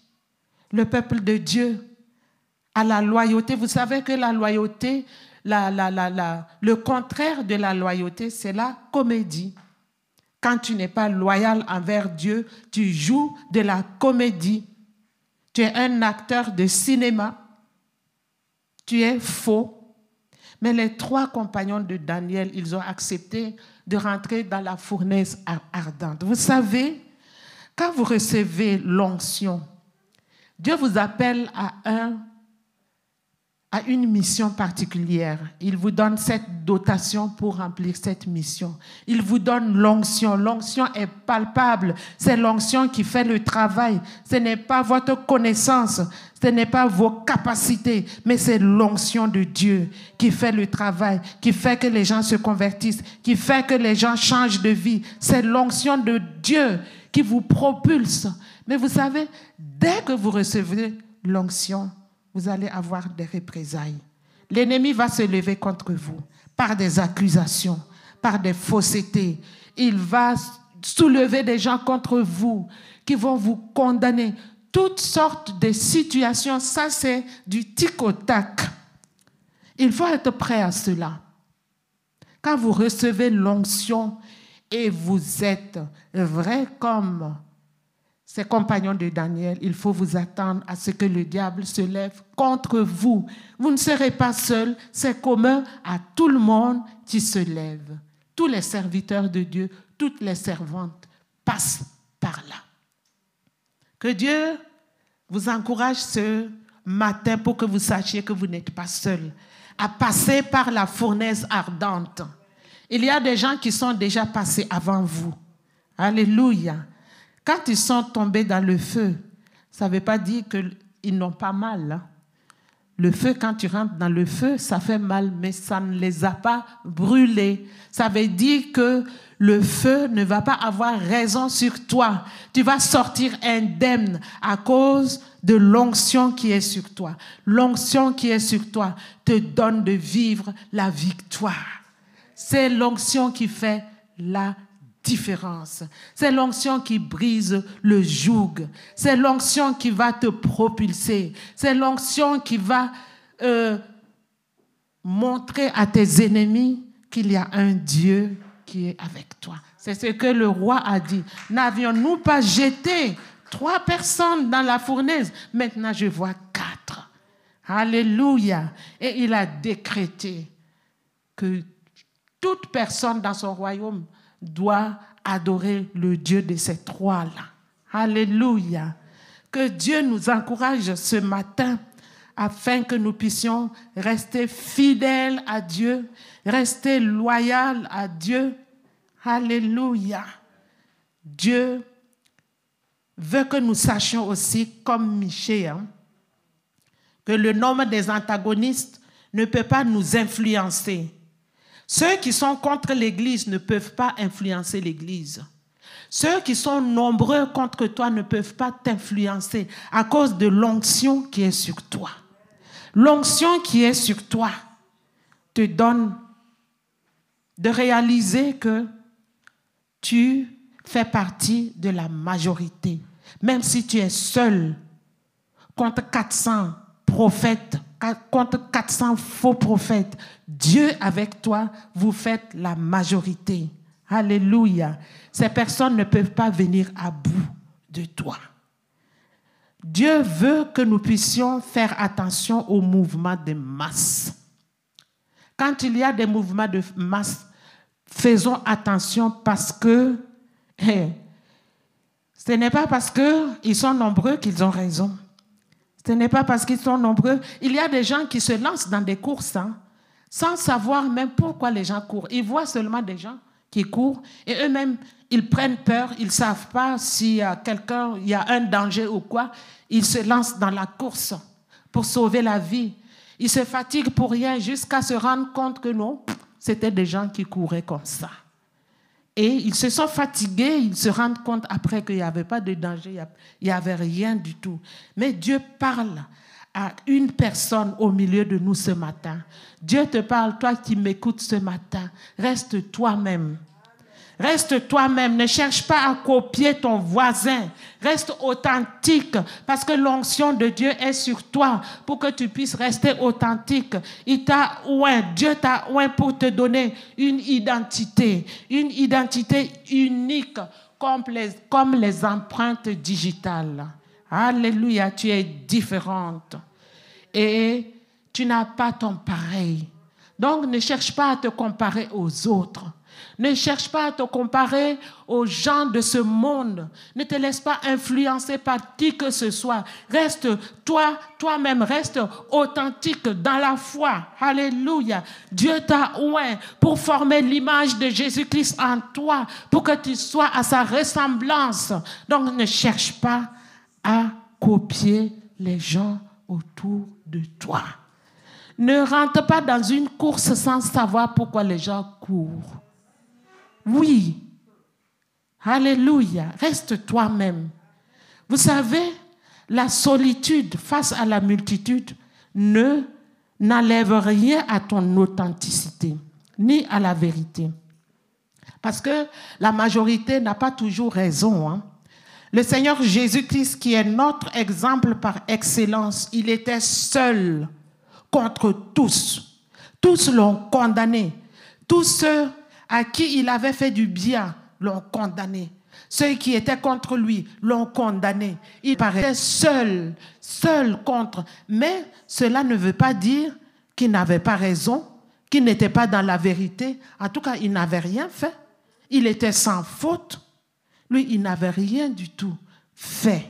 S1: le peuple de Dieu à la loyauté. Vous savez que la loyauté, le contraire de la loyauté, c'est la comédie. Quand tu n'es pas loyal envers Dieu, tu joues de la comédie. Tu es un acteur de cinéma. Tu es faux. Mais les trois compagnons de Daniel, ils ont accepté de rentrer dans la fournaise ardente. Vous savez, quand vous recevez l'onction, Dieu vous appelle à un à une mission particulière. Il vous donne cette dotation pour remplir cette mission. Il vous donne l'onction. L'onction est palpable. C'est l'onction qui fait le travail. Ce n'est pas votre connaissance, ce n'est pas vos capacités, mais c'est l'onction de Dieu qui fait le travail, qui fait que les gens se convertissent, qui fait que les gens changent de vie. C'est l'onction de Dieu qui vous propulse. Mais vous savez, dès que vous recevez l'onction, vous allez avoir des représailles. L'ennemi va se lever contre vous par des accusations, par des faussetés. Il va soulever des gens contre vous qui vont vous condamner. Toutes sortes de situations, ça c'est du tic au tac. Il faut être prêt à cela. Quand vous recevez l'onction et vous êtes vrai comme ces compagnons de Daniel, il faut vous attendre à ce que le diable se lève contre vous. Vous ne serez pas seul, c'est commun à tout le monde qui se lève. Tous les serviteurs de Dieu, toutes les servantes passent par là. Que Dieu vous encourage ce matin pour que vous sachiez que vous n'êtes pas seul à passer par la fournaise ardente. Il y a des gens qui sont déjà passés avant vous. Alléluia. Quand ils sont tombés dans le feu, ça ne veut pas dire qu'ils n'ont pas mal. Hein. Le feu, quand tu rentres dans le feu, ça fait mal, mais ça ne les a pas brûlés. Ça veut dire que le feu ne va pas avoir raison sur toi. Tu vas sortir indemne à cause de l'onction qui est sur toi. L'onction qui est sur toi te donne de vivre la victoire. C'est l'onction qui fait la différence. C'est l'onction qui brise le joug. C'est l'onction qui va te propulser. C'est l'onction qui va euh, montrer à tes ennemis qu'il y a un Dieu qui est avec toi. C'est ce que le roi a dit. N'avions-nous pas jeté trois personnes dans la fournaise? Maintenant, je vois quatre. Alléluia. Et il a décrété que toute personne dans son royaume doit adorer le Dieu de ces trois-là. Alléluia. Que Dieu nous encourage ce matin afin que nous puissions rester fidèles à Dieu, rester loyaux à Dieu. Alléluia. Dieu veut que nous sachions aussi, comme Michel, hein, que le nombre des antagonistes ne peut pas nous influencer. Ceux qui sont contre l'Église ne peuvent pas influencer l'Église. Ceux qui sont nombreux contre toi ne peuvent pas t'influencer à cause de l'onction qui est sur toi. L'onction qui est sur toi te donne de réaliser que tu fais partie de la majorité. Même si tu es seul contre 400 prophètes, contre 400 faux prophètes, Dieu avec toi, vous faites la majorité. Alléluia. Ces personnes ne peuvent pas venir à bout de toi. Dieu veut que nous puissions faire attention aux mouvements de masse. Quand il y a des mouvements de masse, faisons attention parce que (laughs) ce n'est pas parce qu'ils sont nombreux qu'ils ont raison. Ce n'est pas parce qu'ils sont nombreux. Il y a des gens qui se lancent dans des courses hein, sans savoir même pourquoi les gens courent. Ils voient seulement des gens qui courent et eux-mêmes, ils prennent peur, ils ne savent pas s'il y a quelqu'un, il y a un danger ou quoi. Ils se lancent dans la course pour sauver la vie. Ils se fatiguent pour rien jusqu'à se rendre compte que non, c'était des gens qui couraient comme ça. Et ils se sont fatigués, ils se rendent compte après qu'il n'y avait pas de danger, il n'y avait rien du tout. Mais Dieu parle à une personne au milieu de nous ce matin. Dieu te parle, toi qui m'écoutes ce matin, reste toi-même. Reste toi-même, ne cherche pas à copier ton voisin. Reste authentique parce que l'onction de Dieu est sur toi pour que tu puisses rester authentique. Il t'a oint, Dieu t'a oint pour te donner une identité, une identité unique comme les, comme les empreintes digitales. Alléluia, tu es différente. Et tu n'as pas ton pareil. Donc ne cherche pas à te comparer aux autres. Ne cherche pas à te comparer aux gens de ce monde. Ne te laisse pas influencer par qui que ce soit. Reste toi, toi-même, reste authentique dans la foi. Alléluia. Dieu t'a oint pour former l'image de Jésus-Christ en toi, pour que tu sois à sa ressemblance. Donc ne cherche pas à copier les gens autour de toi. Ne rentre pas dans une course sans savoir pourquoi les gens courent. Oui. Alléluia. Reste toi-même. Vous savez, la solitude face à la multitude ne n'enlève rien à ton authenticité, ni à la vérité. Parce que la majorité n'a pas toujours raison. Hein. Le Seigneur Jésus-Christ, qui est notre exemple par excellence, il était seul contre tous. Tous l'ont condamné. Tous ceux à qui il avait fait du bien l'ont condamné. Ceux qui étaient contre lui l'ont condamné. Il paraissait seul, seul contre. Mais cela ne veut pas dire qu'il n'avait pas raison, qu'il n'était pas dans la vérité. En tout cas, il n'avait rien fait. Il était sans faute. Lui, il n'avait rien du tout fait.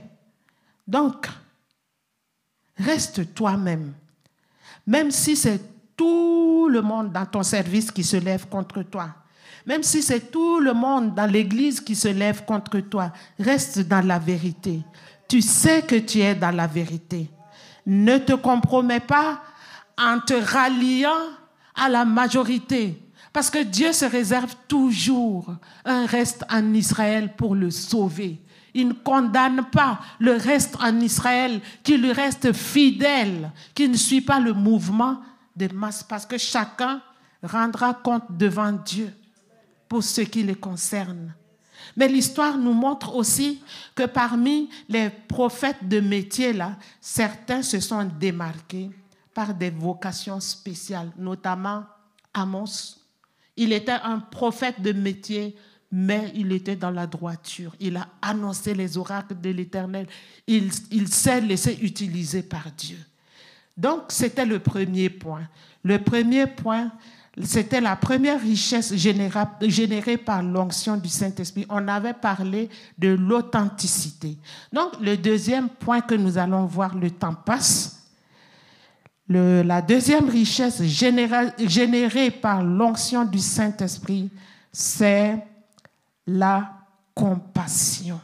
S1: Donc, reste toi-même. Même si c'est tout le monde dans ton service qui se lève contre toi, même si c'est tout le monde dans l'église qui se lève contre toi, reste dans la vérité. Tu sais que tu es dans la vérité. Ne te compromets pas en te ralliant à la majorité. Parce que Dieu se réserve toujours un reste en Israël pour le sauver. Il ne condamne pas le reste en Israël qui lui reste fidèle, qui ne suit pas le mouvement des masses, parce que chacun rendra compte devant Dieu pour ce qui les concerne. Mais l'histoire nous montre aussi que parmi les prophètes de métier, là, certains se sont démarqués par des vocations spéciales, notamment Amos. Il était un prophète de métier, mais il était dans la droiture. Il a annoncé les oracles de l'Éternel. Il, il s'est laissé utiliser par Dieu. Donc, c'était le premier point. Le premier point, c'était la première richesse générée par l'onction du Saint-Esprit. On avait parlé de l'authenticité. Donc, le deuxième point que nous allons voir, le temps passe. la deuxième richesse générée par l'onction du Saint-Esprit, c'est la compassion.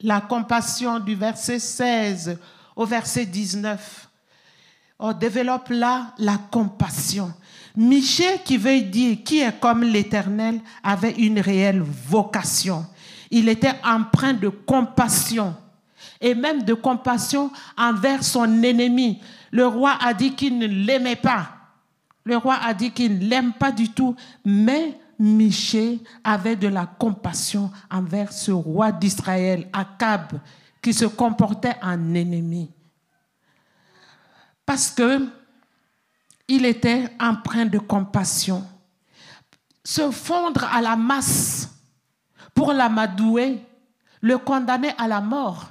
S1: La compassion du verset 16 au verset 19. On développe là la compassion. Michel, qui veut dire qui est comme l'Éternel, avait une réelle vocation. Il était empreint de compassion et même de compassion envers son ennemi. Le roi a dit qu'il ne l'aimait pas. Le roi a dit qu'il ne l'aime pas du tout, mais Michel avait de la compassion envers ce roi d'Israël, Akab, qui se comportait en ennemi. Parce que il était empreint de compassion. Se fondre à la masse pour l'amadouer, le condamner à la mort.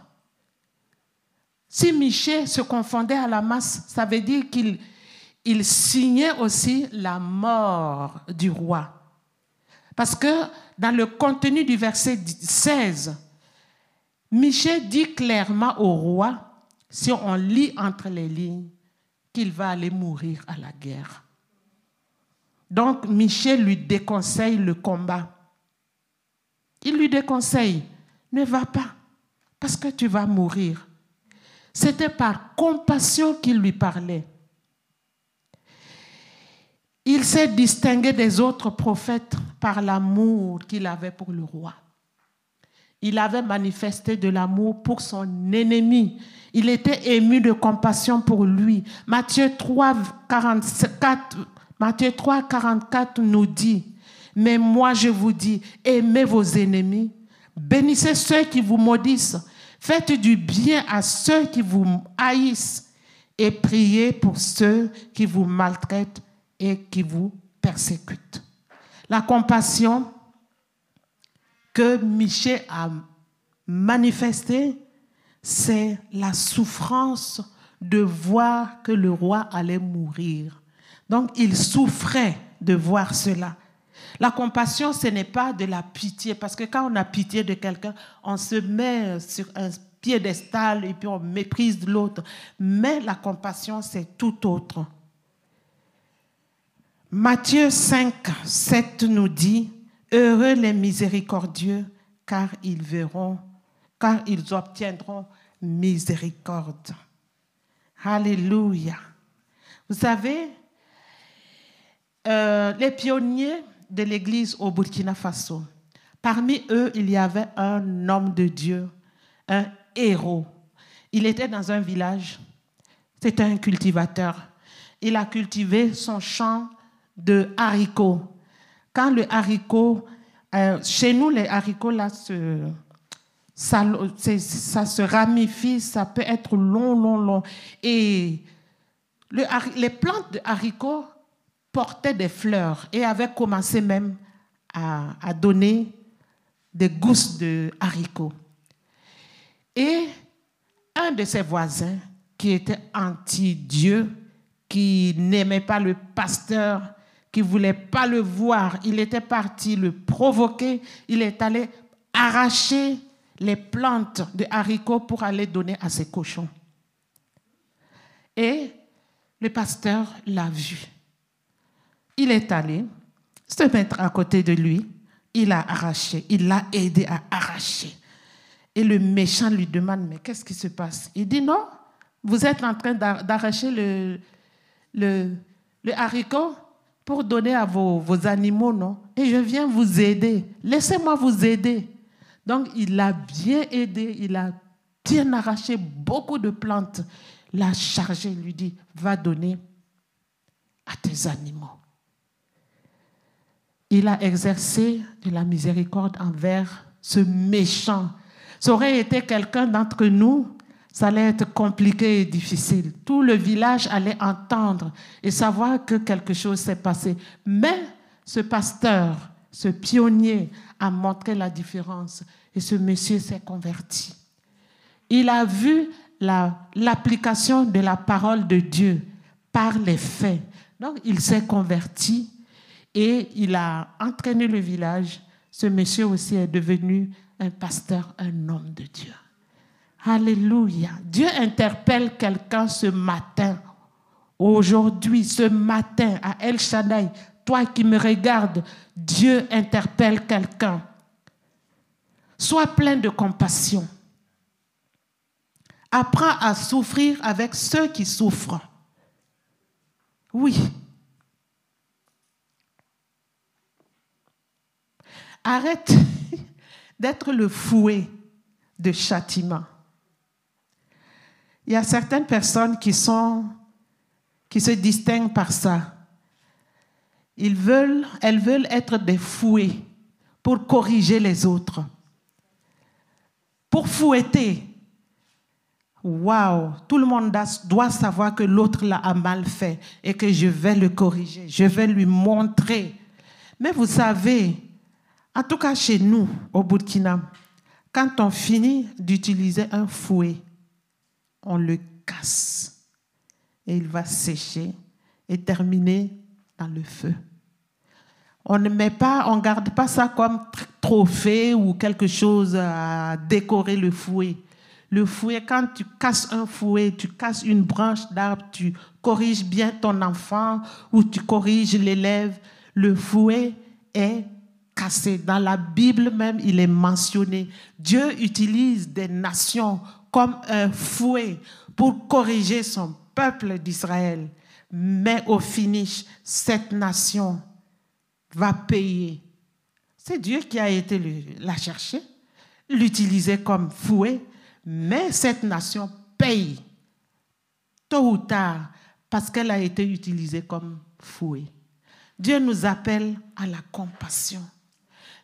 S1: Si Michel se confondait à la masse, ça veut dire qu'il il signait aussi la mort du roi. Parce que dans le contenu du verset 16, Michel dit clairement au roi, si on lit entre les lignes, va aller mourir à la guerre. Donc Michel lui déconseille le combat. Il lui déconseille, ne va pas, parce que tu vas mourir. C'était par compassion qu'il lui parlait. Il s'est distingué des autres prophètes par l'amour qu'il avait pour le roi. Il avait manifesté de l'amour pour son ennemi. Il était ému de compassion pour lui. Matthieu 3, 44, Matthieu 3, 44 nous dit, mais moi je vous dis, aimez vos ennemis, bénissez ceux qui vous maudissent, faites du bien à ceux qui vous haïssent et priez pour ceux qui vous maltraitent et qui vous persécutent. La compassion que Michel a manifestée, c'est la souffrance de voir que le roi allait mourir. Donc il souffrait de voir cela. La compassion, ce n'est pas de la pitié, parce que quand on a pitié de quelqu'un, on se met sur un piédestal et puis on méprise l'autre. Mais la compassion, c'est tout autre. Matthieu 5, 7 nous dit, Heureux les miséricordieux, car ils verront car ils obtiendront miséricorde. Alléluia. Vous savez, euh, les pionniers de l'Église au Burkina Faso, parmi eux, il y avait un homme de Dieu, un héros. Il était dans un village, c'était un cultivateur. Il a cultivé son champ de haricots. Le haricot, euh, chez nous, les haricots là se ça, ça, se ramifie, ça peut être long, long, long. Et le, les plantes de haricots portaient des fleurs et avaient commencé même à, à donner des gousses de haricots. Et un de ses voisins, qui était anti-Dieu, qui n'aimait pas le pasteur, qui voulait pas le voir, il était parti le provoquer, il est allé arracher les plantes de haricots pour aller donner à ses cochons. Et le pasteur l'a vu. Il est allé se mettre à côté de lui. Il a arraché, il l'a aidé à arracher. Et le méchant lui demande, mais qu'est-ce qui se passe? Il dit, non, vous êtes en train d'arracher le, le haricot pour donner à vos, animaux, non? Et je viens vous aider. Laissez-moi vous aider. Donc, il a bien aidé, il a bien arraché beaucoup de plantes, l'a chargé, lui dit, va donner à tes animaux. Il a exercé de la miséricorde envers ce méchant. Ça aurait été quelqu'un d'entre nous, ça allait être compliqué et difficile. Tout le village allait entendre et savoir que quelque chose s'est passé. Mais ce pasteur, ce pionnier, a montré la différence et ce monsieur s'est converti. Il a vu l'application de la parole de Dieu par les faits. Donc il s'est converti et il a entraîné le village. Ce monsieur aussi est devenu un pasteur, un homme de Dieu. Alléluia. Dieu interpelle quelqu'un ce matin, aujourd'hui, ce matin, à El Shaddai. Toi qui me regardes, Dieu interpelle quelqu'un. Sois plein de compassion. Apprends à souffrir avec ceux qui souffrent. Oui. Arrête (laughs) d'être le fouet de châtiment. Il y a certaines personnes qui sont qui se distinguent par ça. Ils veulent, elles veulent être des fouets pour corriger les autres. Pour fouetter. Waouh, tout le monde doit savoir que l'autre l'a mal fait et que je vais le corriger, je vais lui montrer. Mais vous savez, en tout cas chez nous, au Burkina, quand on finit d'utiliser un fouet, on le casse et il va sécher et terminer dans le feu. On ne met pas, on garde pas ça comme trophée ou quelque chose à décorer le fouet. Le fouet, quand tu casses un fouet, tu casses une branche d'arbre, tu corriges bien ton enfant ou tu corriges l'élève, le fouet est cassé. Dans la Bible même, il est mentionné. Dieu utilise des nations comme un fouet pour corriger son peuple d'Israël. Mais au finish, cette nation va payer. C'est Dieu qui a été la chercher, l'utiliser comme fouet, mais cette nation paye tôt ou tard parce qu'elle a été utilisée comme fouet. Dieu nous appelle à la compassion.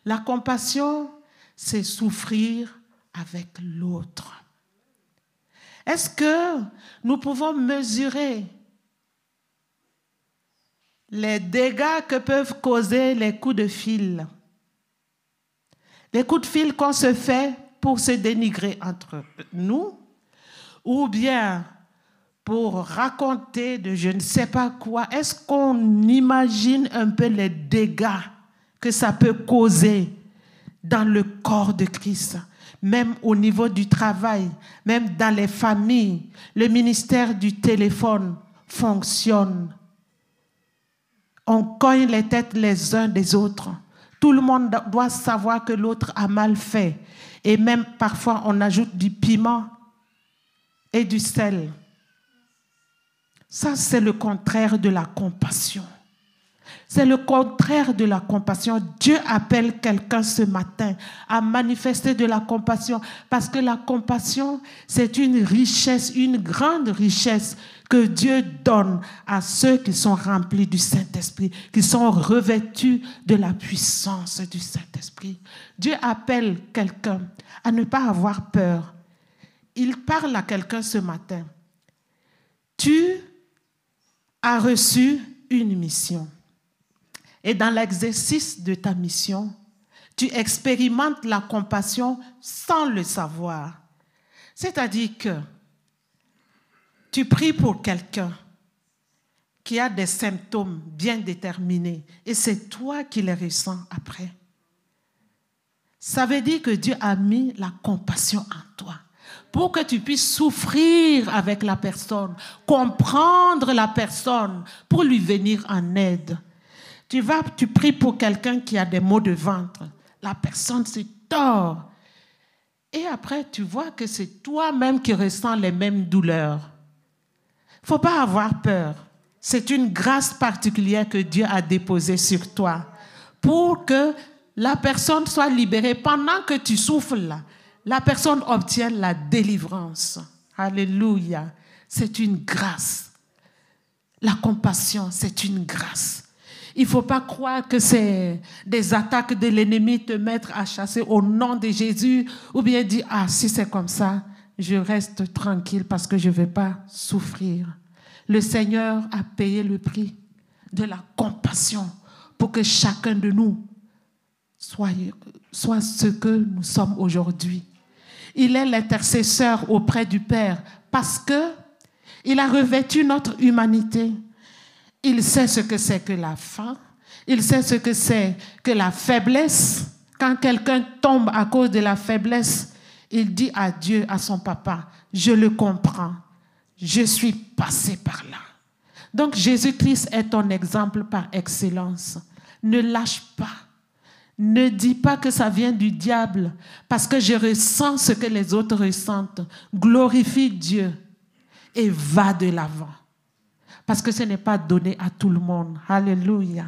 S1: La compassion, c'est souffrir avec l'autre. Est-ce que nous pouvons mesurer les dégâts que peuvent causer les coups de fil? Les coups de fil qu'on se fait pour se dénigrer entre nous, ou bien pour raconter de je ne sais pas quoi? Est-ce qu'on imagine un peu les dégâts que ça peut causer dans le corps de Christ, même au niveau du travail, même dans les familles Le ministère du téléphone fonctionne on cogne les têtes les uns des autres. Tout le monde doit savoir que l'autre a mal fait. Et même parfois, on ajoute du piment et du sel. Ça, c'est le contraire de la compassion. C'est le contraire de la compassion. Dieu appelle quelqu'un ce matin à manifester de la compassion parce que la compassion, c'est une richesse, une grande richesse que Dieu donne à ceux qui sont remplis du Saint-Esprit, qui sont revêtus de la puissance du Saint-Esprit. Dieu appelle quelqu'un à ne pas avoir peur. Il parle à quelqu'un ce matin. Tu as reçu une mission. Et dans l'exercice de ta mission, tu expérimentes la compassion sans le savoir. C'est-à-dire que tu pries pour quelqu'un qui a des symptômes bien déterminés et c'est toi qui les ressens après. Ça veut dire que Dieu a mis la compassion en toi pour que tu puisses souffrir avec la personne, comprendre la personne, pour lui venir en aide. Tu vas, tu pries pour quelqu'un qui a des maux de ventre. La personne se tord. Et après, tu vois que c'est toi-même qui ressens les mêmes douleurs. Faut pas avoir peur. C'est une grâce particulière que Dieu a déposée sur toi pour que la personne soit libérée pendant que tu souffles. La personne obtient la délivrance. Alléluia. C'est une grâce. La compassion, c'est une grâce. Il ne faut pas croire que c'est des attaques de l'ennemi te mettre à chasser au nom de Jésus ou bien dire, ah, si c'est comme ça, je reste tranquille parce que je ne vais pas souffrir. Le Seigneur a payé le prix de la compassion pour que chacun de nous soit, soit ce que nous sommes aujourd'hui. Il est l'intercesseur auprès du Père parce que il a revêtu notre humanité. Il sait ce que c'est que la faim. Il sait ce que c'est que la faiblesse. Quand quelqu'un tombe à cause de la faiblesse, il dit à Dieu, à son papa, je le comprends. Je suis passé par là. Donc Jésus-Christ est ton exemple par excellence. Ne lâche pas. Ne dis pas que ça vient du diable parce que je ressens ce que les autres ressentent. Glorifie Dieu et va de l'avant. Parce que ce n'est pas donné à tout le monde. Alléluia.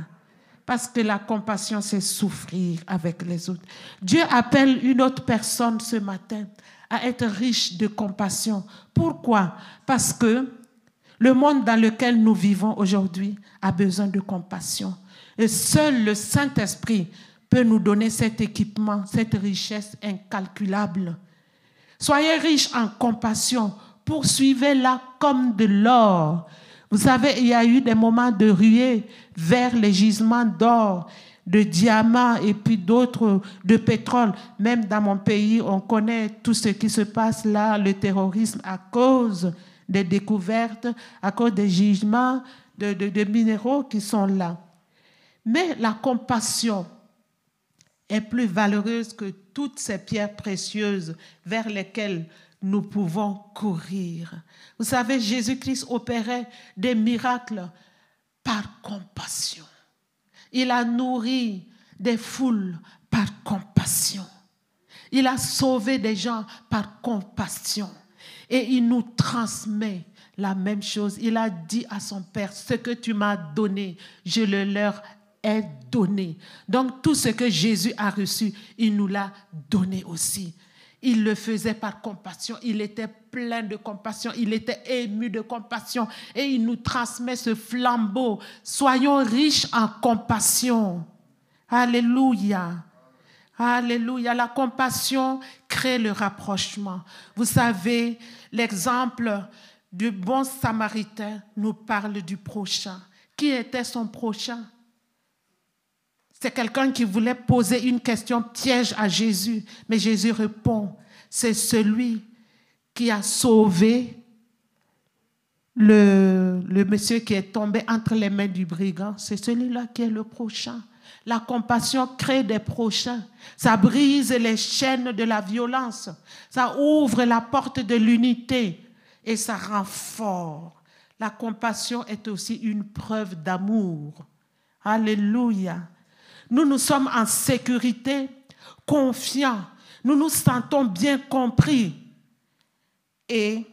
S1: Parce que la compassion, c'est souffrir avec les autres. Dieu appelle une autre personne ce matin à être riche de compassion. Pourquoi? Parce que le monde dans lequel nous vivons aujourd'hui a besoin de compassion. Et seul le Saint-Esprit peut nous donner cet équipement, cette richesse incalculable. Soyez riches en compassion, poursuivez-la comme de l'or vous savez, il y a eu des moments de ruée vers les gisements d'or, de diamants et puis d'autres de pétrole. Même dans mon pays, on connaît tout ce qui se passe là, le terrorisme à cause des découvertes, à cause des gisements de, minéraux qui sont là. Mais la compassion est plus valeureuse que toutes ces pierres précieuses vers lesquelles nous pouvons courir. Vous savez, Jésus-Christ opérait des miracles par compassion. Il a nourri des foules par compassion. Il a sauvé des gens par compassion. Et il nous transmet la même chose. Il a dit à son Père, ce que tu m'as donné, je le leur ai donné. Donc tout ce que Jésus a reçu, il nous l'a donné aussi. Il le faisait par compassion. Il était plein de compassion. Il était ému de compassion. Et il nous transmet ce flambeau. Soyons riches en compassion. Alléluia. Alléluia. La compassion crée le rapprochement. Vous savez, l'exemple du bon samaritain nous parle du prochain. Qui était son prochain? C'est quelqu'un qui voulait poser une question piège à Jésus, mais Jésus répond, c'est celui qui a sauvé le, le, monsieur qui est tombé entre les mains du brigand, c'est celui-là qui est le prochain. La compassion crée des prochains. Ça brise les chaînes de la violence. Ça ouvre la porte de l'unité et ça rend fort. La compassion est aussi une preuve d'amour. Alléluia. Nous nous sommes en sécurité, confiants. Nous nous sentons bien compris et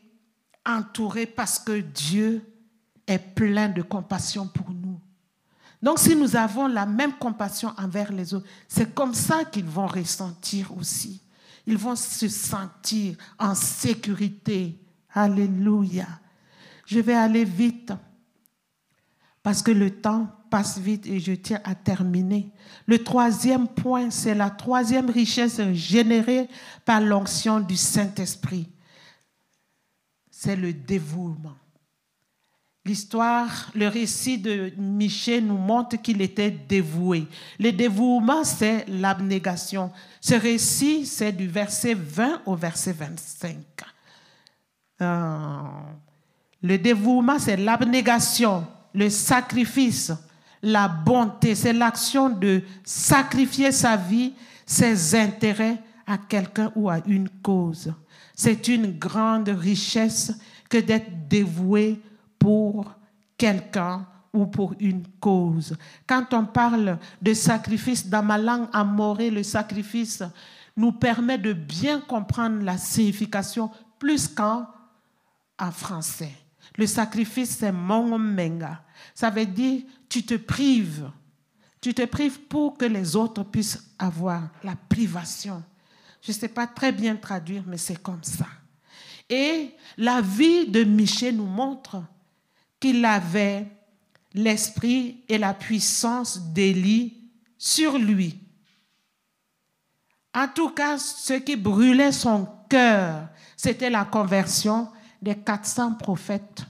S1: entourés parce que Dieu est plein de compassion pour nous. Donc si nous avons la même compassion envers les autres, c'est comme ça qu'ils vont ressentir aussi. Ils vont se sentir en sécurité. Alléluia. Je vais aller vite parce que le temps passe vite et je tiens à terminer. Le troisième point, c'est la troisième richesse générée par l'onction du Saint-Esprit. C'est le dévouement. L'histoire, le récit de Michel nous montre qu'il était dévoué. Le dévouement, c'est l'abnégation. Ce récit, c'est du verset 20 au verset 25. Euh, le dévouement, c'est l'abnégation, le sacrifice, la bonté, c'est l'action de sacrifier sa vie, ses intérêts à quelqu'un ou à une cause. C'est une grande richesse que d'être dévoué pour quelqu'un ou pour une cause. Quand on parle de sacrifice, dans ma langue amorée, le sacrifice nous permet de bien comprendre la signification plus qu'en français. Le sacrifice, c'est menga. Ça veut dire tu te prives. Tu te prives pour que les autres puissent avoir la privation. Je ne sais pas très bien traduire, mais c'est comme ça. Et la vie de Michel nous montre qu'il avait l'esprit et la puissance d'Élie sur lui. En tout cas, ce qui brûlait son cœur, c'était la conversion des 400 prophètes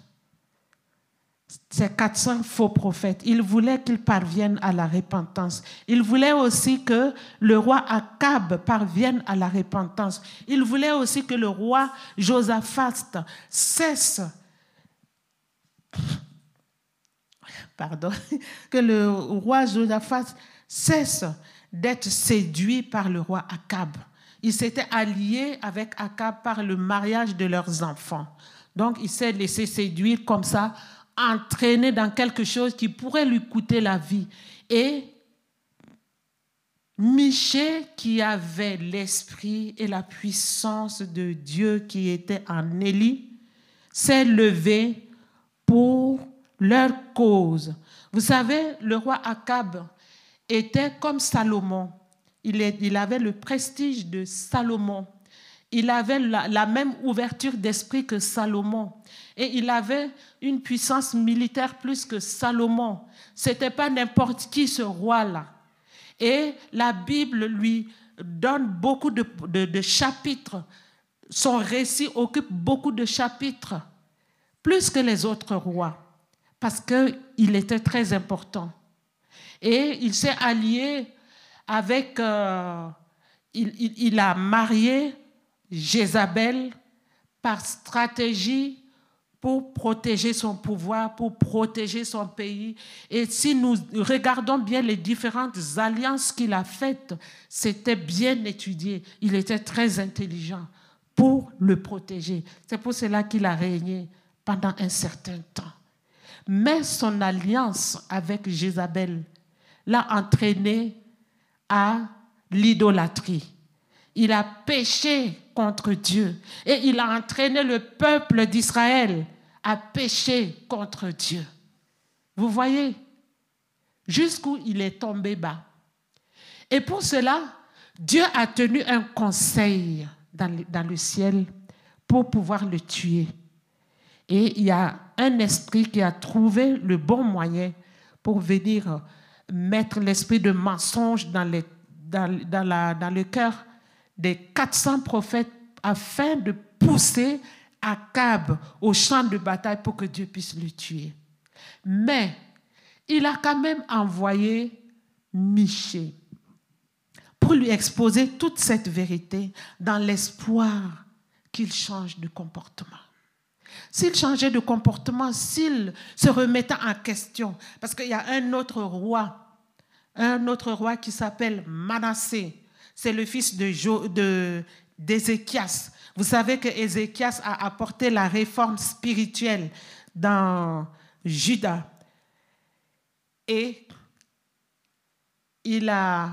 S1: ces 400 faux prophètes. Il voulait qu'ils parviennent à la repentance. Il voulait aussi que le roi Akab parvienne à la repentance. Il voulait aussi que le roi Josaphat cesse, pardon, (laughs) que le roi cesse d'être séduit par le roi Akab. Il s'était allié avec Akab par le mariage de leurs enfants. Donc il s'est laissé séduire comme ça entraîné dans quelque chose qui pourrait lui coûter la vie. Et Michel, qui avait l'esprit et la puissance de Dieu qui était en Élie, s'est levé pour leur cause. Vous savez, le roi Akab était comme Salomon. Il, il avait le prestige de Salomon. Il avait la même ouverture d'esprit que Salomon. Et il avait une puissance militaire plus que Salomon. C'était pas n'importe qui ce roi-là. Et la Bible lui donne beaucoup de, chapitres. Son récit occupe beaucoup de chapitres, plus que les autres rois, parce qu'il était très important. Et il s'est allié avec, euh, il, il, il a marié Jézabel par stratégie pour protéger son pouvoir, pour protéger son pays. Et si nous regardons bien les différentes alliances qu'il a faites, c'était bien étudié. Il était très intelligent pour le protéger. C'est pour cela qu'il a régné pendant un certain temps. Mais son alliance avec Jézabel l'a entraîné à l'idolâtrie. Il a péché contre Dieu et il a entraîné le peuple d'Israël a péché contre Dieu. Vous voyez? Jusqu'où il est tombé bas. Et pour cela, Dieu a tenu un conseil dans le, dans le ciel pour pouvoir le tuer. Et il y a un esprit qui a trouvé le bon moyen pour venir mettre l'esprit de mensonge dans, les, dans, dans, la, dans le cœur des 400 prophètes afin de pousser Akab au champ de bataille pour que Dieu puisse le tuer. Mais il a quand même envoyé Michée pour lui exposer toute cette vérité dans l'espoir qu'il change de comportement. S'il changeait de comportement, s'il se remettait en question, parce qu'il y a un autre roi, un autre roi qui s'appelle Manassé, c'est le fils de, d'Ézéchias. Vous savez que Ézéchias a apporté la réforme spirituelle dans Juda. Et il a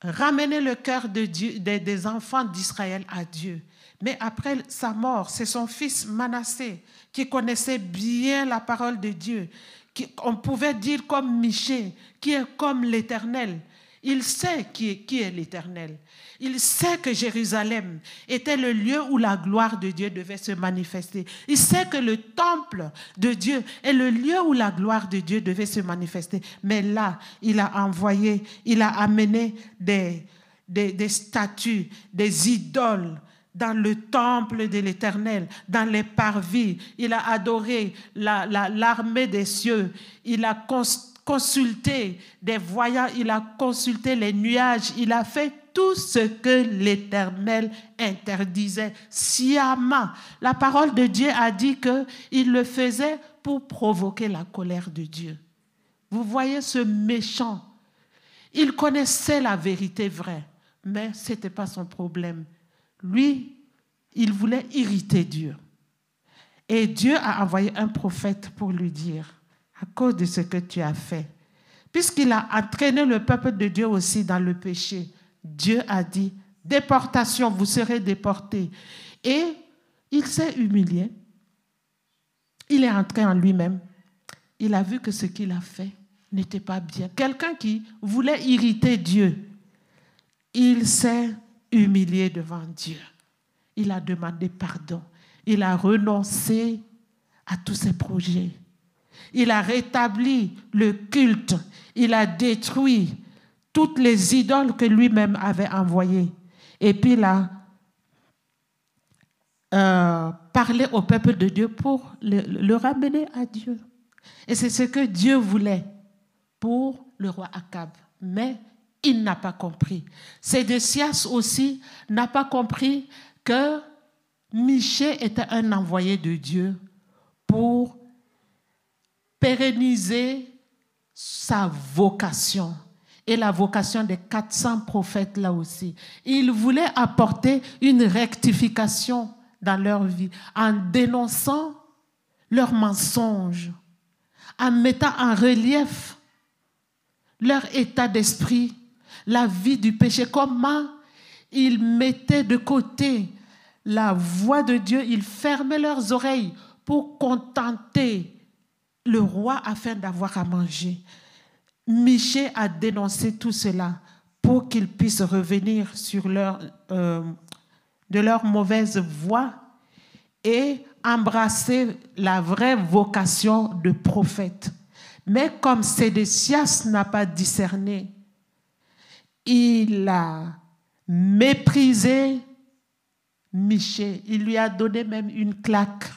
S1: ramené le cœur des, enfants d'Israël à Dieu. Mais après sa mort, c'est son fils Manassé qui connaissait bien la parole de Dieu, qui, on pouvait dire comme Michée, qui est comme l'Éternel. Il sait qui est, l'Éternel. Il sait que Jérusalem était le lieu où la gloire de Dieu devait se manifester. Il sait que le temple de Dieu est le lieu où la gloire de Dieu devait se manifester. Mais là, il a envoyé, il a amené des, des, statues, des idoles dans le temple de l'Éternel, dans les parvis. Il a adoré l'armée des cieux. Il a consulté des voyants, il a consulté les nuages, il a fait tout ce que l'Éternel interdisait sciemment. La parole de Dieu a dit qu'il le faisait pour provoquer la colère de Dieu. Vous voyez ce méchant. Il connaissait la vérité vraie, mais ce n'était pas son problème. Lui, il voulait irriter Dieu. Et Dieu a envoyé un prophète pour lui dire, à cause de ce que tu as fait, puisqu'il a entraîné le peuple de Dieu aussi dans le péché, Dieu a dit, déportation, vous serez déportés. Et il s'est humilié. il est entré en lui-même. Il a vu que ce qu'il a fait n'était pas bien. Quelqu'un qui voulait irriter Dieu, il s'est humilié devant Dieu. Il a demandé pardon. Il a renoncé à tous ses projets. Il a rétabli le culte. Il a détruit toutes les idoles que lui-même avait envoyées. Et puis il a euh, parlé au peuple de Dieu pour le, ramener à Dieu. Et c'est ce que Dieu voulait pour le roi Akab. Mais il n'a pas compris. Sédécias aussi n'a pas compris que Michée était un envoyé de Dieu pour pérenniser sa vocation. Et la vocation des 400 prophètes là aussi. Il voulait apporter une rectification dans leur vie en dénonçant leurs mensonges, en mettant en relief leur état d'esprit, la vie du péché, comment ils mettaient de côté la voix de Dieu, ils fermaient leurs oreilles pour contenter le roi afin d'avoir à manger. Michée a dénoncé tout cela pour qu'ils puissent revenir sur leur, euh, de leur mauvaise voie et embrasser la vraie vocation de prophète. Mais comme Sédécias n'a pas discerné, il a méprisé Michée. Il lui a donné même une claque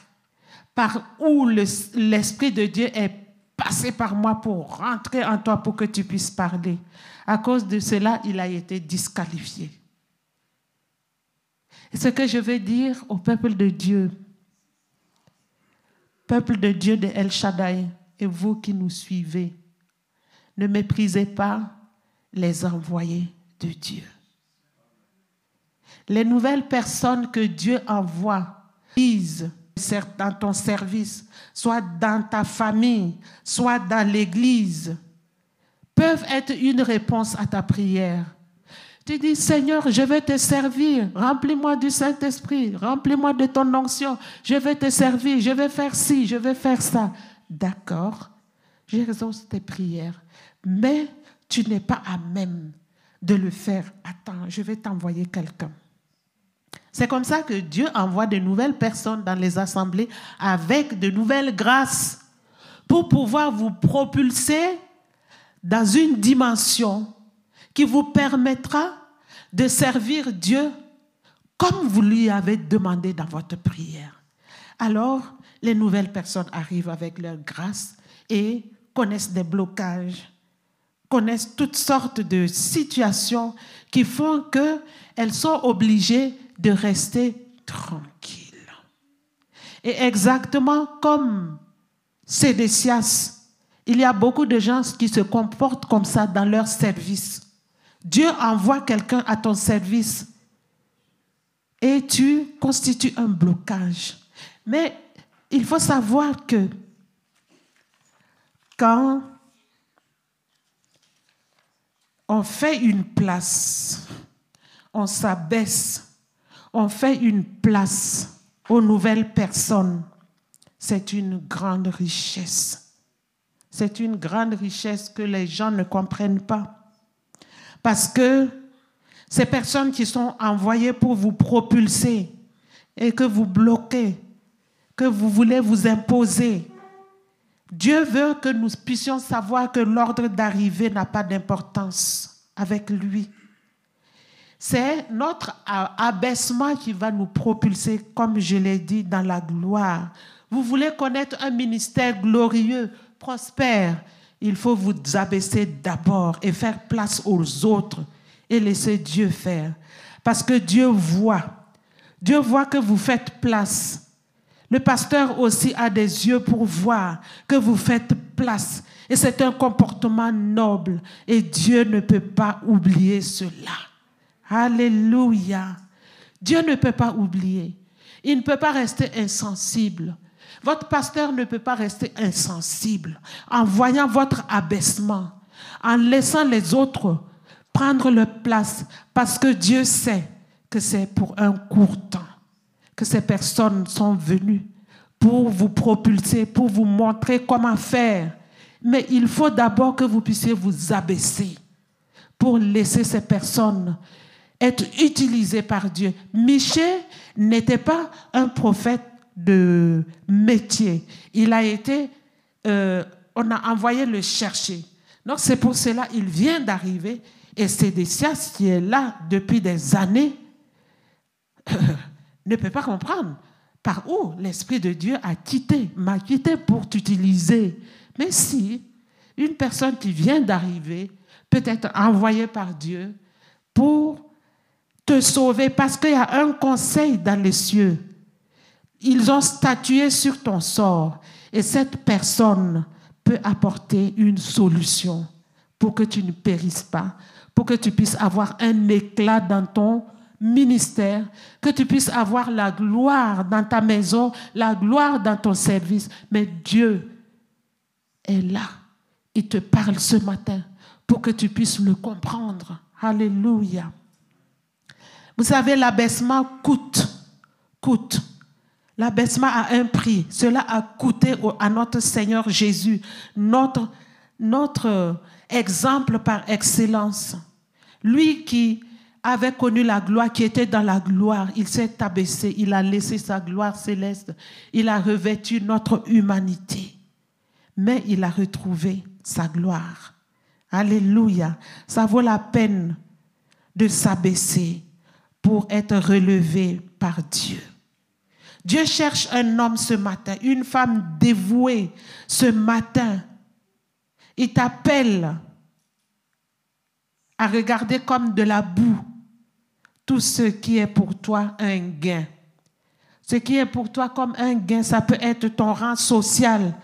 S1: par où l'Esprit de Dieu est passé par moi pour rentrer en toi pour que tu puisses parler. À cause de cela, il a été disqualifié. Ce que je veux dire au peuple de Dieu, peuple de Dieu de El Shaddai, et vous qui nous suivez, ne méprisez pas les envoyés de Dieu. Les nouvelles personnes que Dieu envoie disent dans ton service, soit dans ta famille, soit dans l'église, peuvent être une réponse à ta prière. Tu dis, Seigneur, je vais te servir. Remplis-moi du Saint-Esprit. Remplis-moi de ton onction. Je vais te servir. Je vais faire ci. Je vais faire ça. D'accord. J'exauce tes prières. Mais tu n'es pas à même de le faire. Attends, je vais t'envoyer quelqu'un. C'est comme ça que Dieu envoie de nouvelles personnes dans les assemblées avec de nouvelles grâces pour pouvoir vous propulser dans une dimension qui vous permettra de servir Dieu comme vous lui avez demandé dans votre prière. Alors, les nouvelles personnes arrivent avec leur grâce et connaissent des blocages, connaissent toutes sortes de situations qui font qu'elles sont obligées de rester tranquilles. Et exactement comme Sédécias, il y a beaucoup de gens qui se comportent comme ça dans leur service. Dieu envoie quelqu'un à ton service et tu constitues un blocage. Mais il faut savoir que quand on fait une place, on s'abaisse, on fait une place aux nouvelles personnes, c'est une grande richesse. C'est une grande richesse que les gens ne comprennent pas. Parce que ces personnes qui sont envoyées pour vous propulser et que vous bloquez, que vous voulez vous imposer, Dieu veut que nous puissions savoir que l'ordre d'arrivée n'a pas d'importance avec lui. C'est notre abaissement qui va nous propulser, comme je l'ai dit, dans la gloire. Vous voulez connaître un ministère glorieux, prospère, il faut vous abaisser d'abord et faire place aux autres et laisser Dieu faire. Parce que Dieu voit. Dieu voit que vous faites place. Le pasteur aussi a des yeux pour voir que vous faites place. Et c'est un comportement noble. Et Dieu ne peut pas oublier cela. Alléluia. Dieu ne peut pas oublier. Il ne peut pas rester insensible. Votre pasteur ne peut pas rester insensible en voyant votre abaissement, en laissant les autres prendre leur place, parce que Dieu sait que c'est pour un court temps que ces personnes sont venues pour vous propulser, pour vous montrer comment faire. Mais il faut d'abord que vous puissiez vous abaisser pour laisser ces personnes être utilisées par Dieu. Michel n'était pas un prophète de métier. Il a été, euh, on a envoyé le chercher. Donc c'est pour cela qu'il vient d'arriver et Sédécias qui est là depuis des années (laughs) ne peut pas comprendre par où l'Esprit de Dieu a quitté, m'a quitté pour t'utiliser. Mais si une personne qui vient d'arriver peut être envoyée par Dieu pour te sauver, parce qu'il y a un conseil dans les cieux. Ils ont statué sur ton sort et cette personne peut apporter une solution pour que tu ne périsses pas, pour que tu puisses avoir un éclat dans ton ministère, que tu puisses avoir la gloire dans ta maison, la gloire dans ton service. Mais Dieu est là. Il te parle ce matin pour que tu puisses le comprendre. Alléluia. Vous savez, l'abaissement coûte. Coûte. L'abaissement a un prix. Cela a coûté à notre Seigneur Jésus, notre, notre exemple par excellence. Lui qui avait connu la gloire, qui était dans la gloire, il s'est abaissé, il a laissé sa gloire céleste, il a revêtu notre humanité, mais il a retrouvé sa gloire. Alléluia. Ça vaut la peine de s'abaisser pour être relevé par Dieu. Dieu cherche un homme ce matin, une femme dévouée ce matin. Il t'appelle à regarder comme de la boue tout ce qui est pour toi un gain. Ce qui est pour toi comme un gain, ça peut être ton rang social,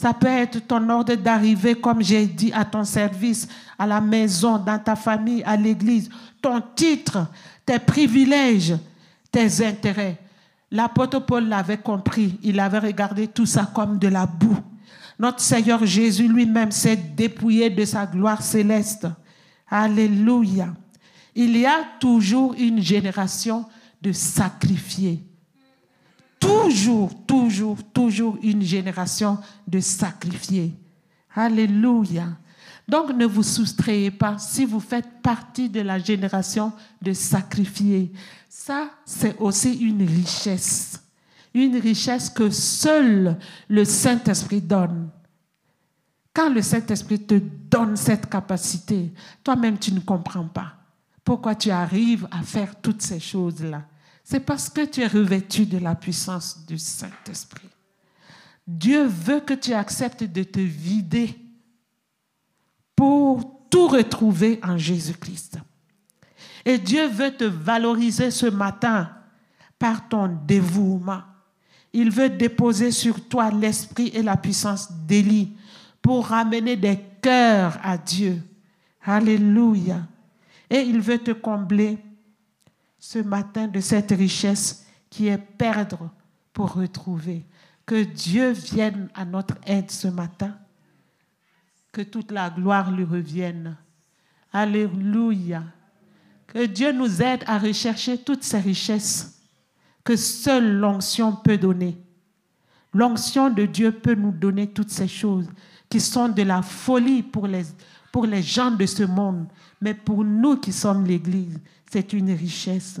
S1: ça peut être ton ordre d'arrivée, comme j'ai dit, à ton service, à la maison, dans ta famille, à l'église, ton titre, tes privilèges, tes intérêts. L'apôtre Paul l'avait compris, il avait regardé tout ça comme de la boue. Notre Seigneur Jésus lui-même s'est dépouillé de sa gloire céleste. Alléluia il y a toujours une génération de sacrifiés. Toujours, toujours, toujours une génération de sacrifiés. Alléluia. Donc ne vous soustrayez pas si vous faites partie de la génération de sacrifiés. Ça, c'est aussi une richesse. Une richesse que seul le Saint-Esprit donne. Quand le Saint-Esprit te donne cette capacité, toi-même, tu ne comprends pas pourquoi tu arrives à faire toutes ces choses-là. C'est parce que tu es revêtu de la puissance du Saint-Esprit. Dieu veut que tu acceptes de te vider pour tout retrouver en Jésus-Christ. Et Dieu veut te valoriser ce matin par ton dévouement. Il veut déposer sur toi l'esprit et la puissance d'Élie pour ramener des cœurs à Dieu. Alléluia. Et il veut te combler ce matin de cette richesse qui est perdre pour retrouver. Que Dieu vienne à notre aide ce matin. Que toute la gloire lui revienne. Alléluia. Que Dieu nous aide à rechercher toutes ces richesses que seule l'onction peut donner. L'onction de Dieu peut nous donner toutes ces choses qui sont de la folie pour les, pour les gens de ce monde, mais pour nous qui sommes l'Église, c'est une richesse.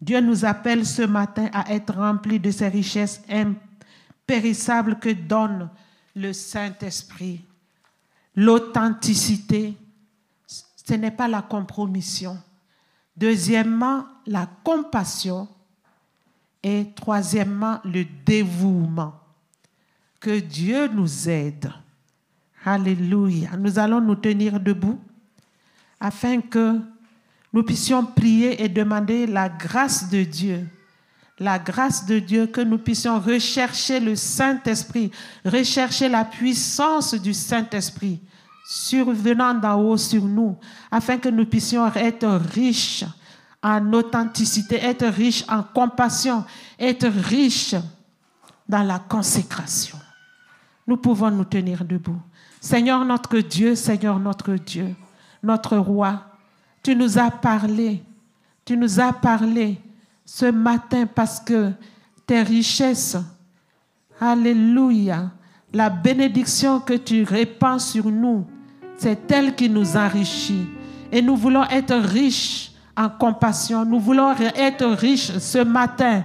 S1: Dieu nous appelle ce matin à être remplis de ces richesses impérissables que donne le Saint-Esprit. L'authenticité, ce n'est pas la compromission. Deuxièmement, la compassion. Et troisièmement, le dévouement. Que Dieu nous aide. Alléluia. Nous allons nous tenir debout afin que nous puissions prier et demander la grâce de Dieu. La grâce de Dieu, que nous puissions rechercher le Saint-Esprit, rechercher la puissance du Saint-Esprit survenant d'en haut sur nous, afin que nous puissions être riches en authenticité, être riches en compassion, être riches dans la consécration. Nous pouvons nous tenir debout. Seigneur notre Dieu, Seigneur notre Dieu, notre roi, tu nous as parlé, tu nous as parlé ce matin parce que tes richesses Alléluia. La bénédiction que tu répands sur nous, c'est elle qui nous enrichit. Et nous voulons être riches en compassion. Nous voulons être riches ce matin.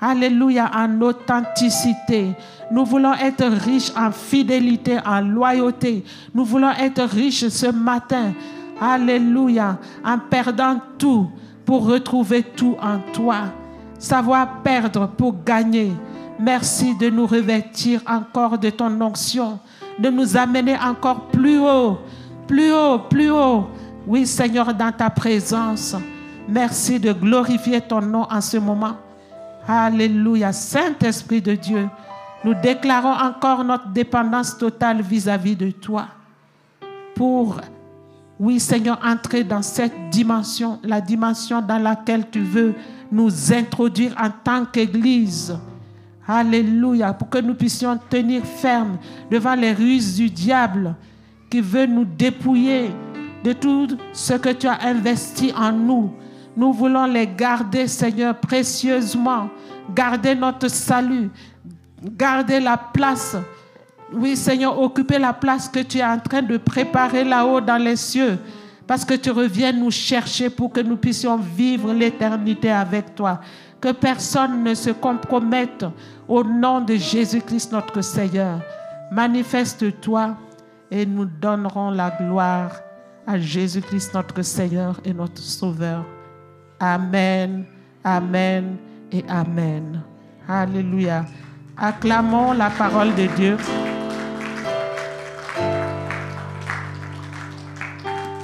S1: Alléluia, en authenticité. Nous voulons être riches en fidélité, en loyauté. Nous voulons être riches ce matin. Alléluia, en perdant tout pour retrouver tout en toi. Savoir perdre pour gagner. Merci de nous revêtir encore de ton onction, de nous amener encore plus haut, plus haut, plus haut. Oui, Seigneur, dans ta présence. Merci de glorifier ton nom en ce moment. Alléluia. Saint-Esprit de Dieu, nous déclarons encore notre dépendance totale vis-à-vis de toi. Pour, oui Seigneur, entrer dans cette dimension, la dimension dans laquelle tu veux nous introduire en tant qu'Église. Alléluia. Pour que nous puissions tenir ferme devant les ruses du diable qui veut nous dépouiller de tout ce que tu as investi en nous. Nous voulons les garder, Seigneur, précieusement. Garder notre salut. Garder la place. Oui, Seigneur, occuper la place que tu es en train de préparer là-haut dans les cieux. Parce que tu reviens nous chercher pour que nous puissions vivre l'éternité avec toi. Que personne ne se compromette au nom de Jésus-Christ notre Seigneur. Manifeste-toi et nous donnerons la gloire à Jésus-Christ notre Seigneur et notre Sauveur. Amen, Amen et Amen. Alléluia. Acclamons la parole de Dieu.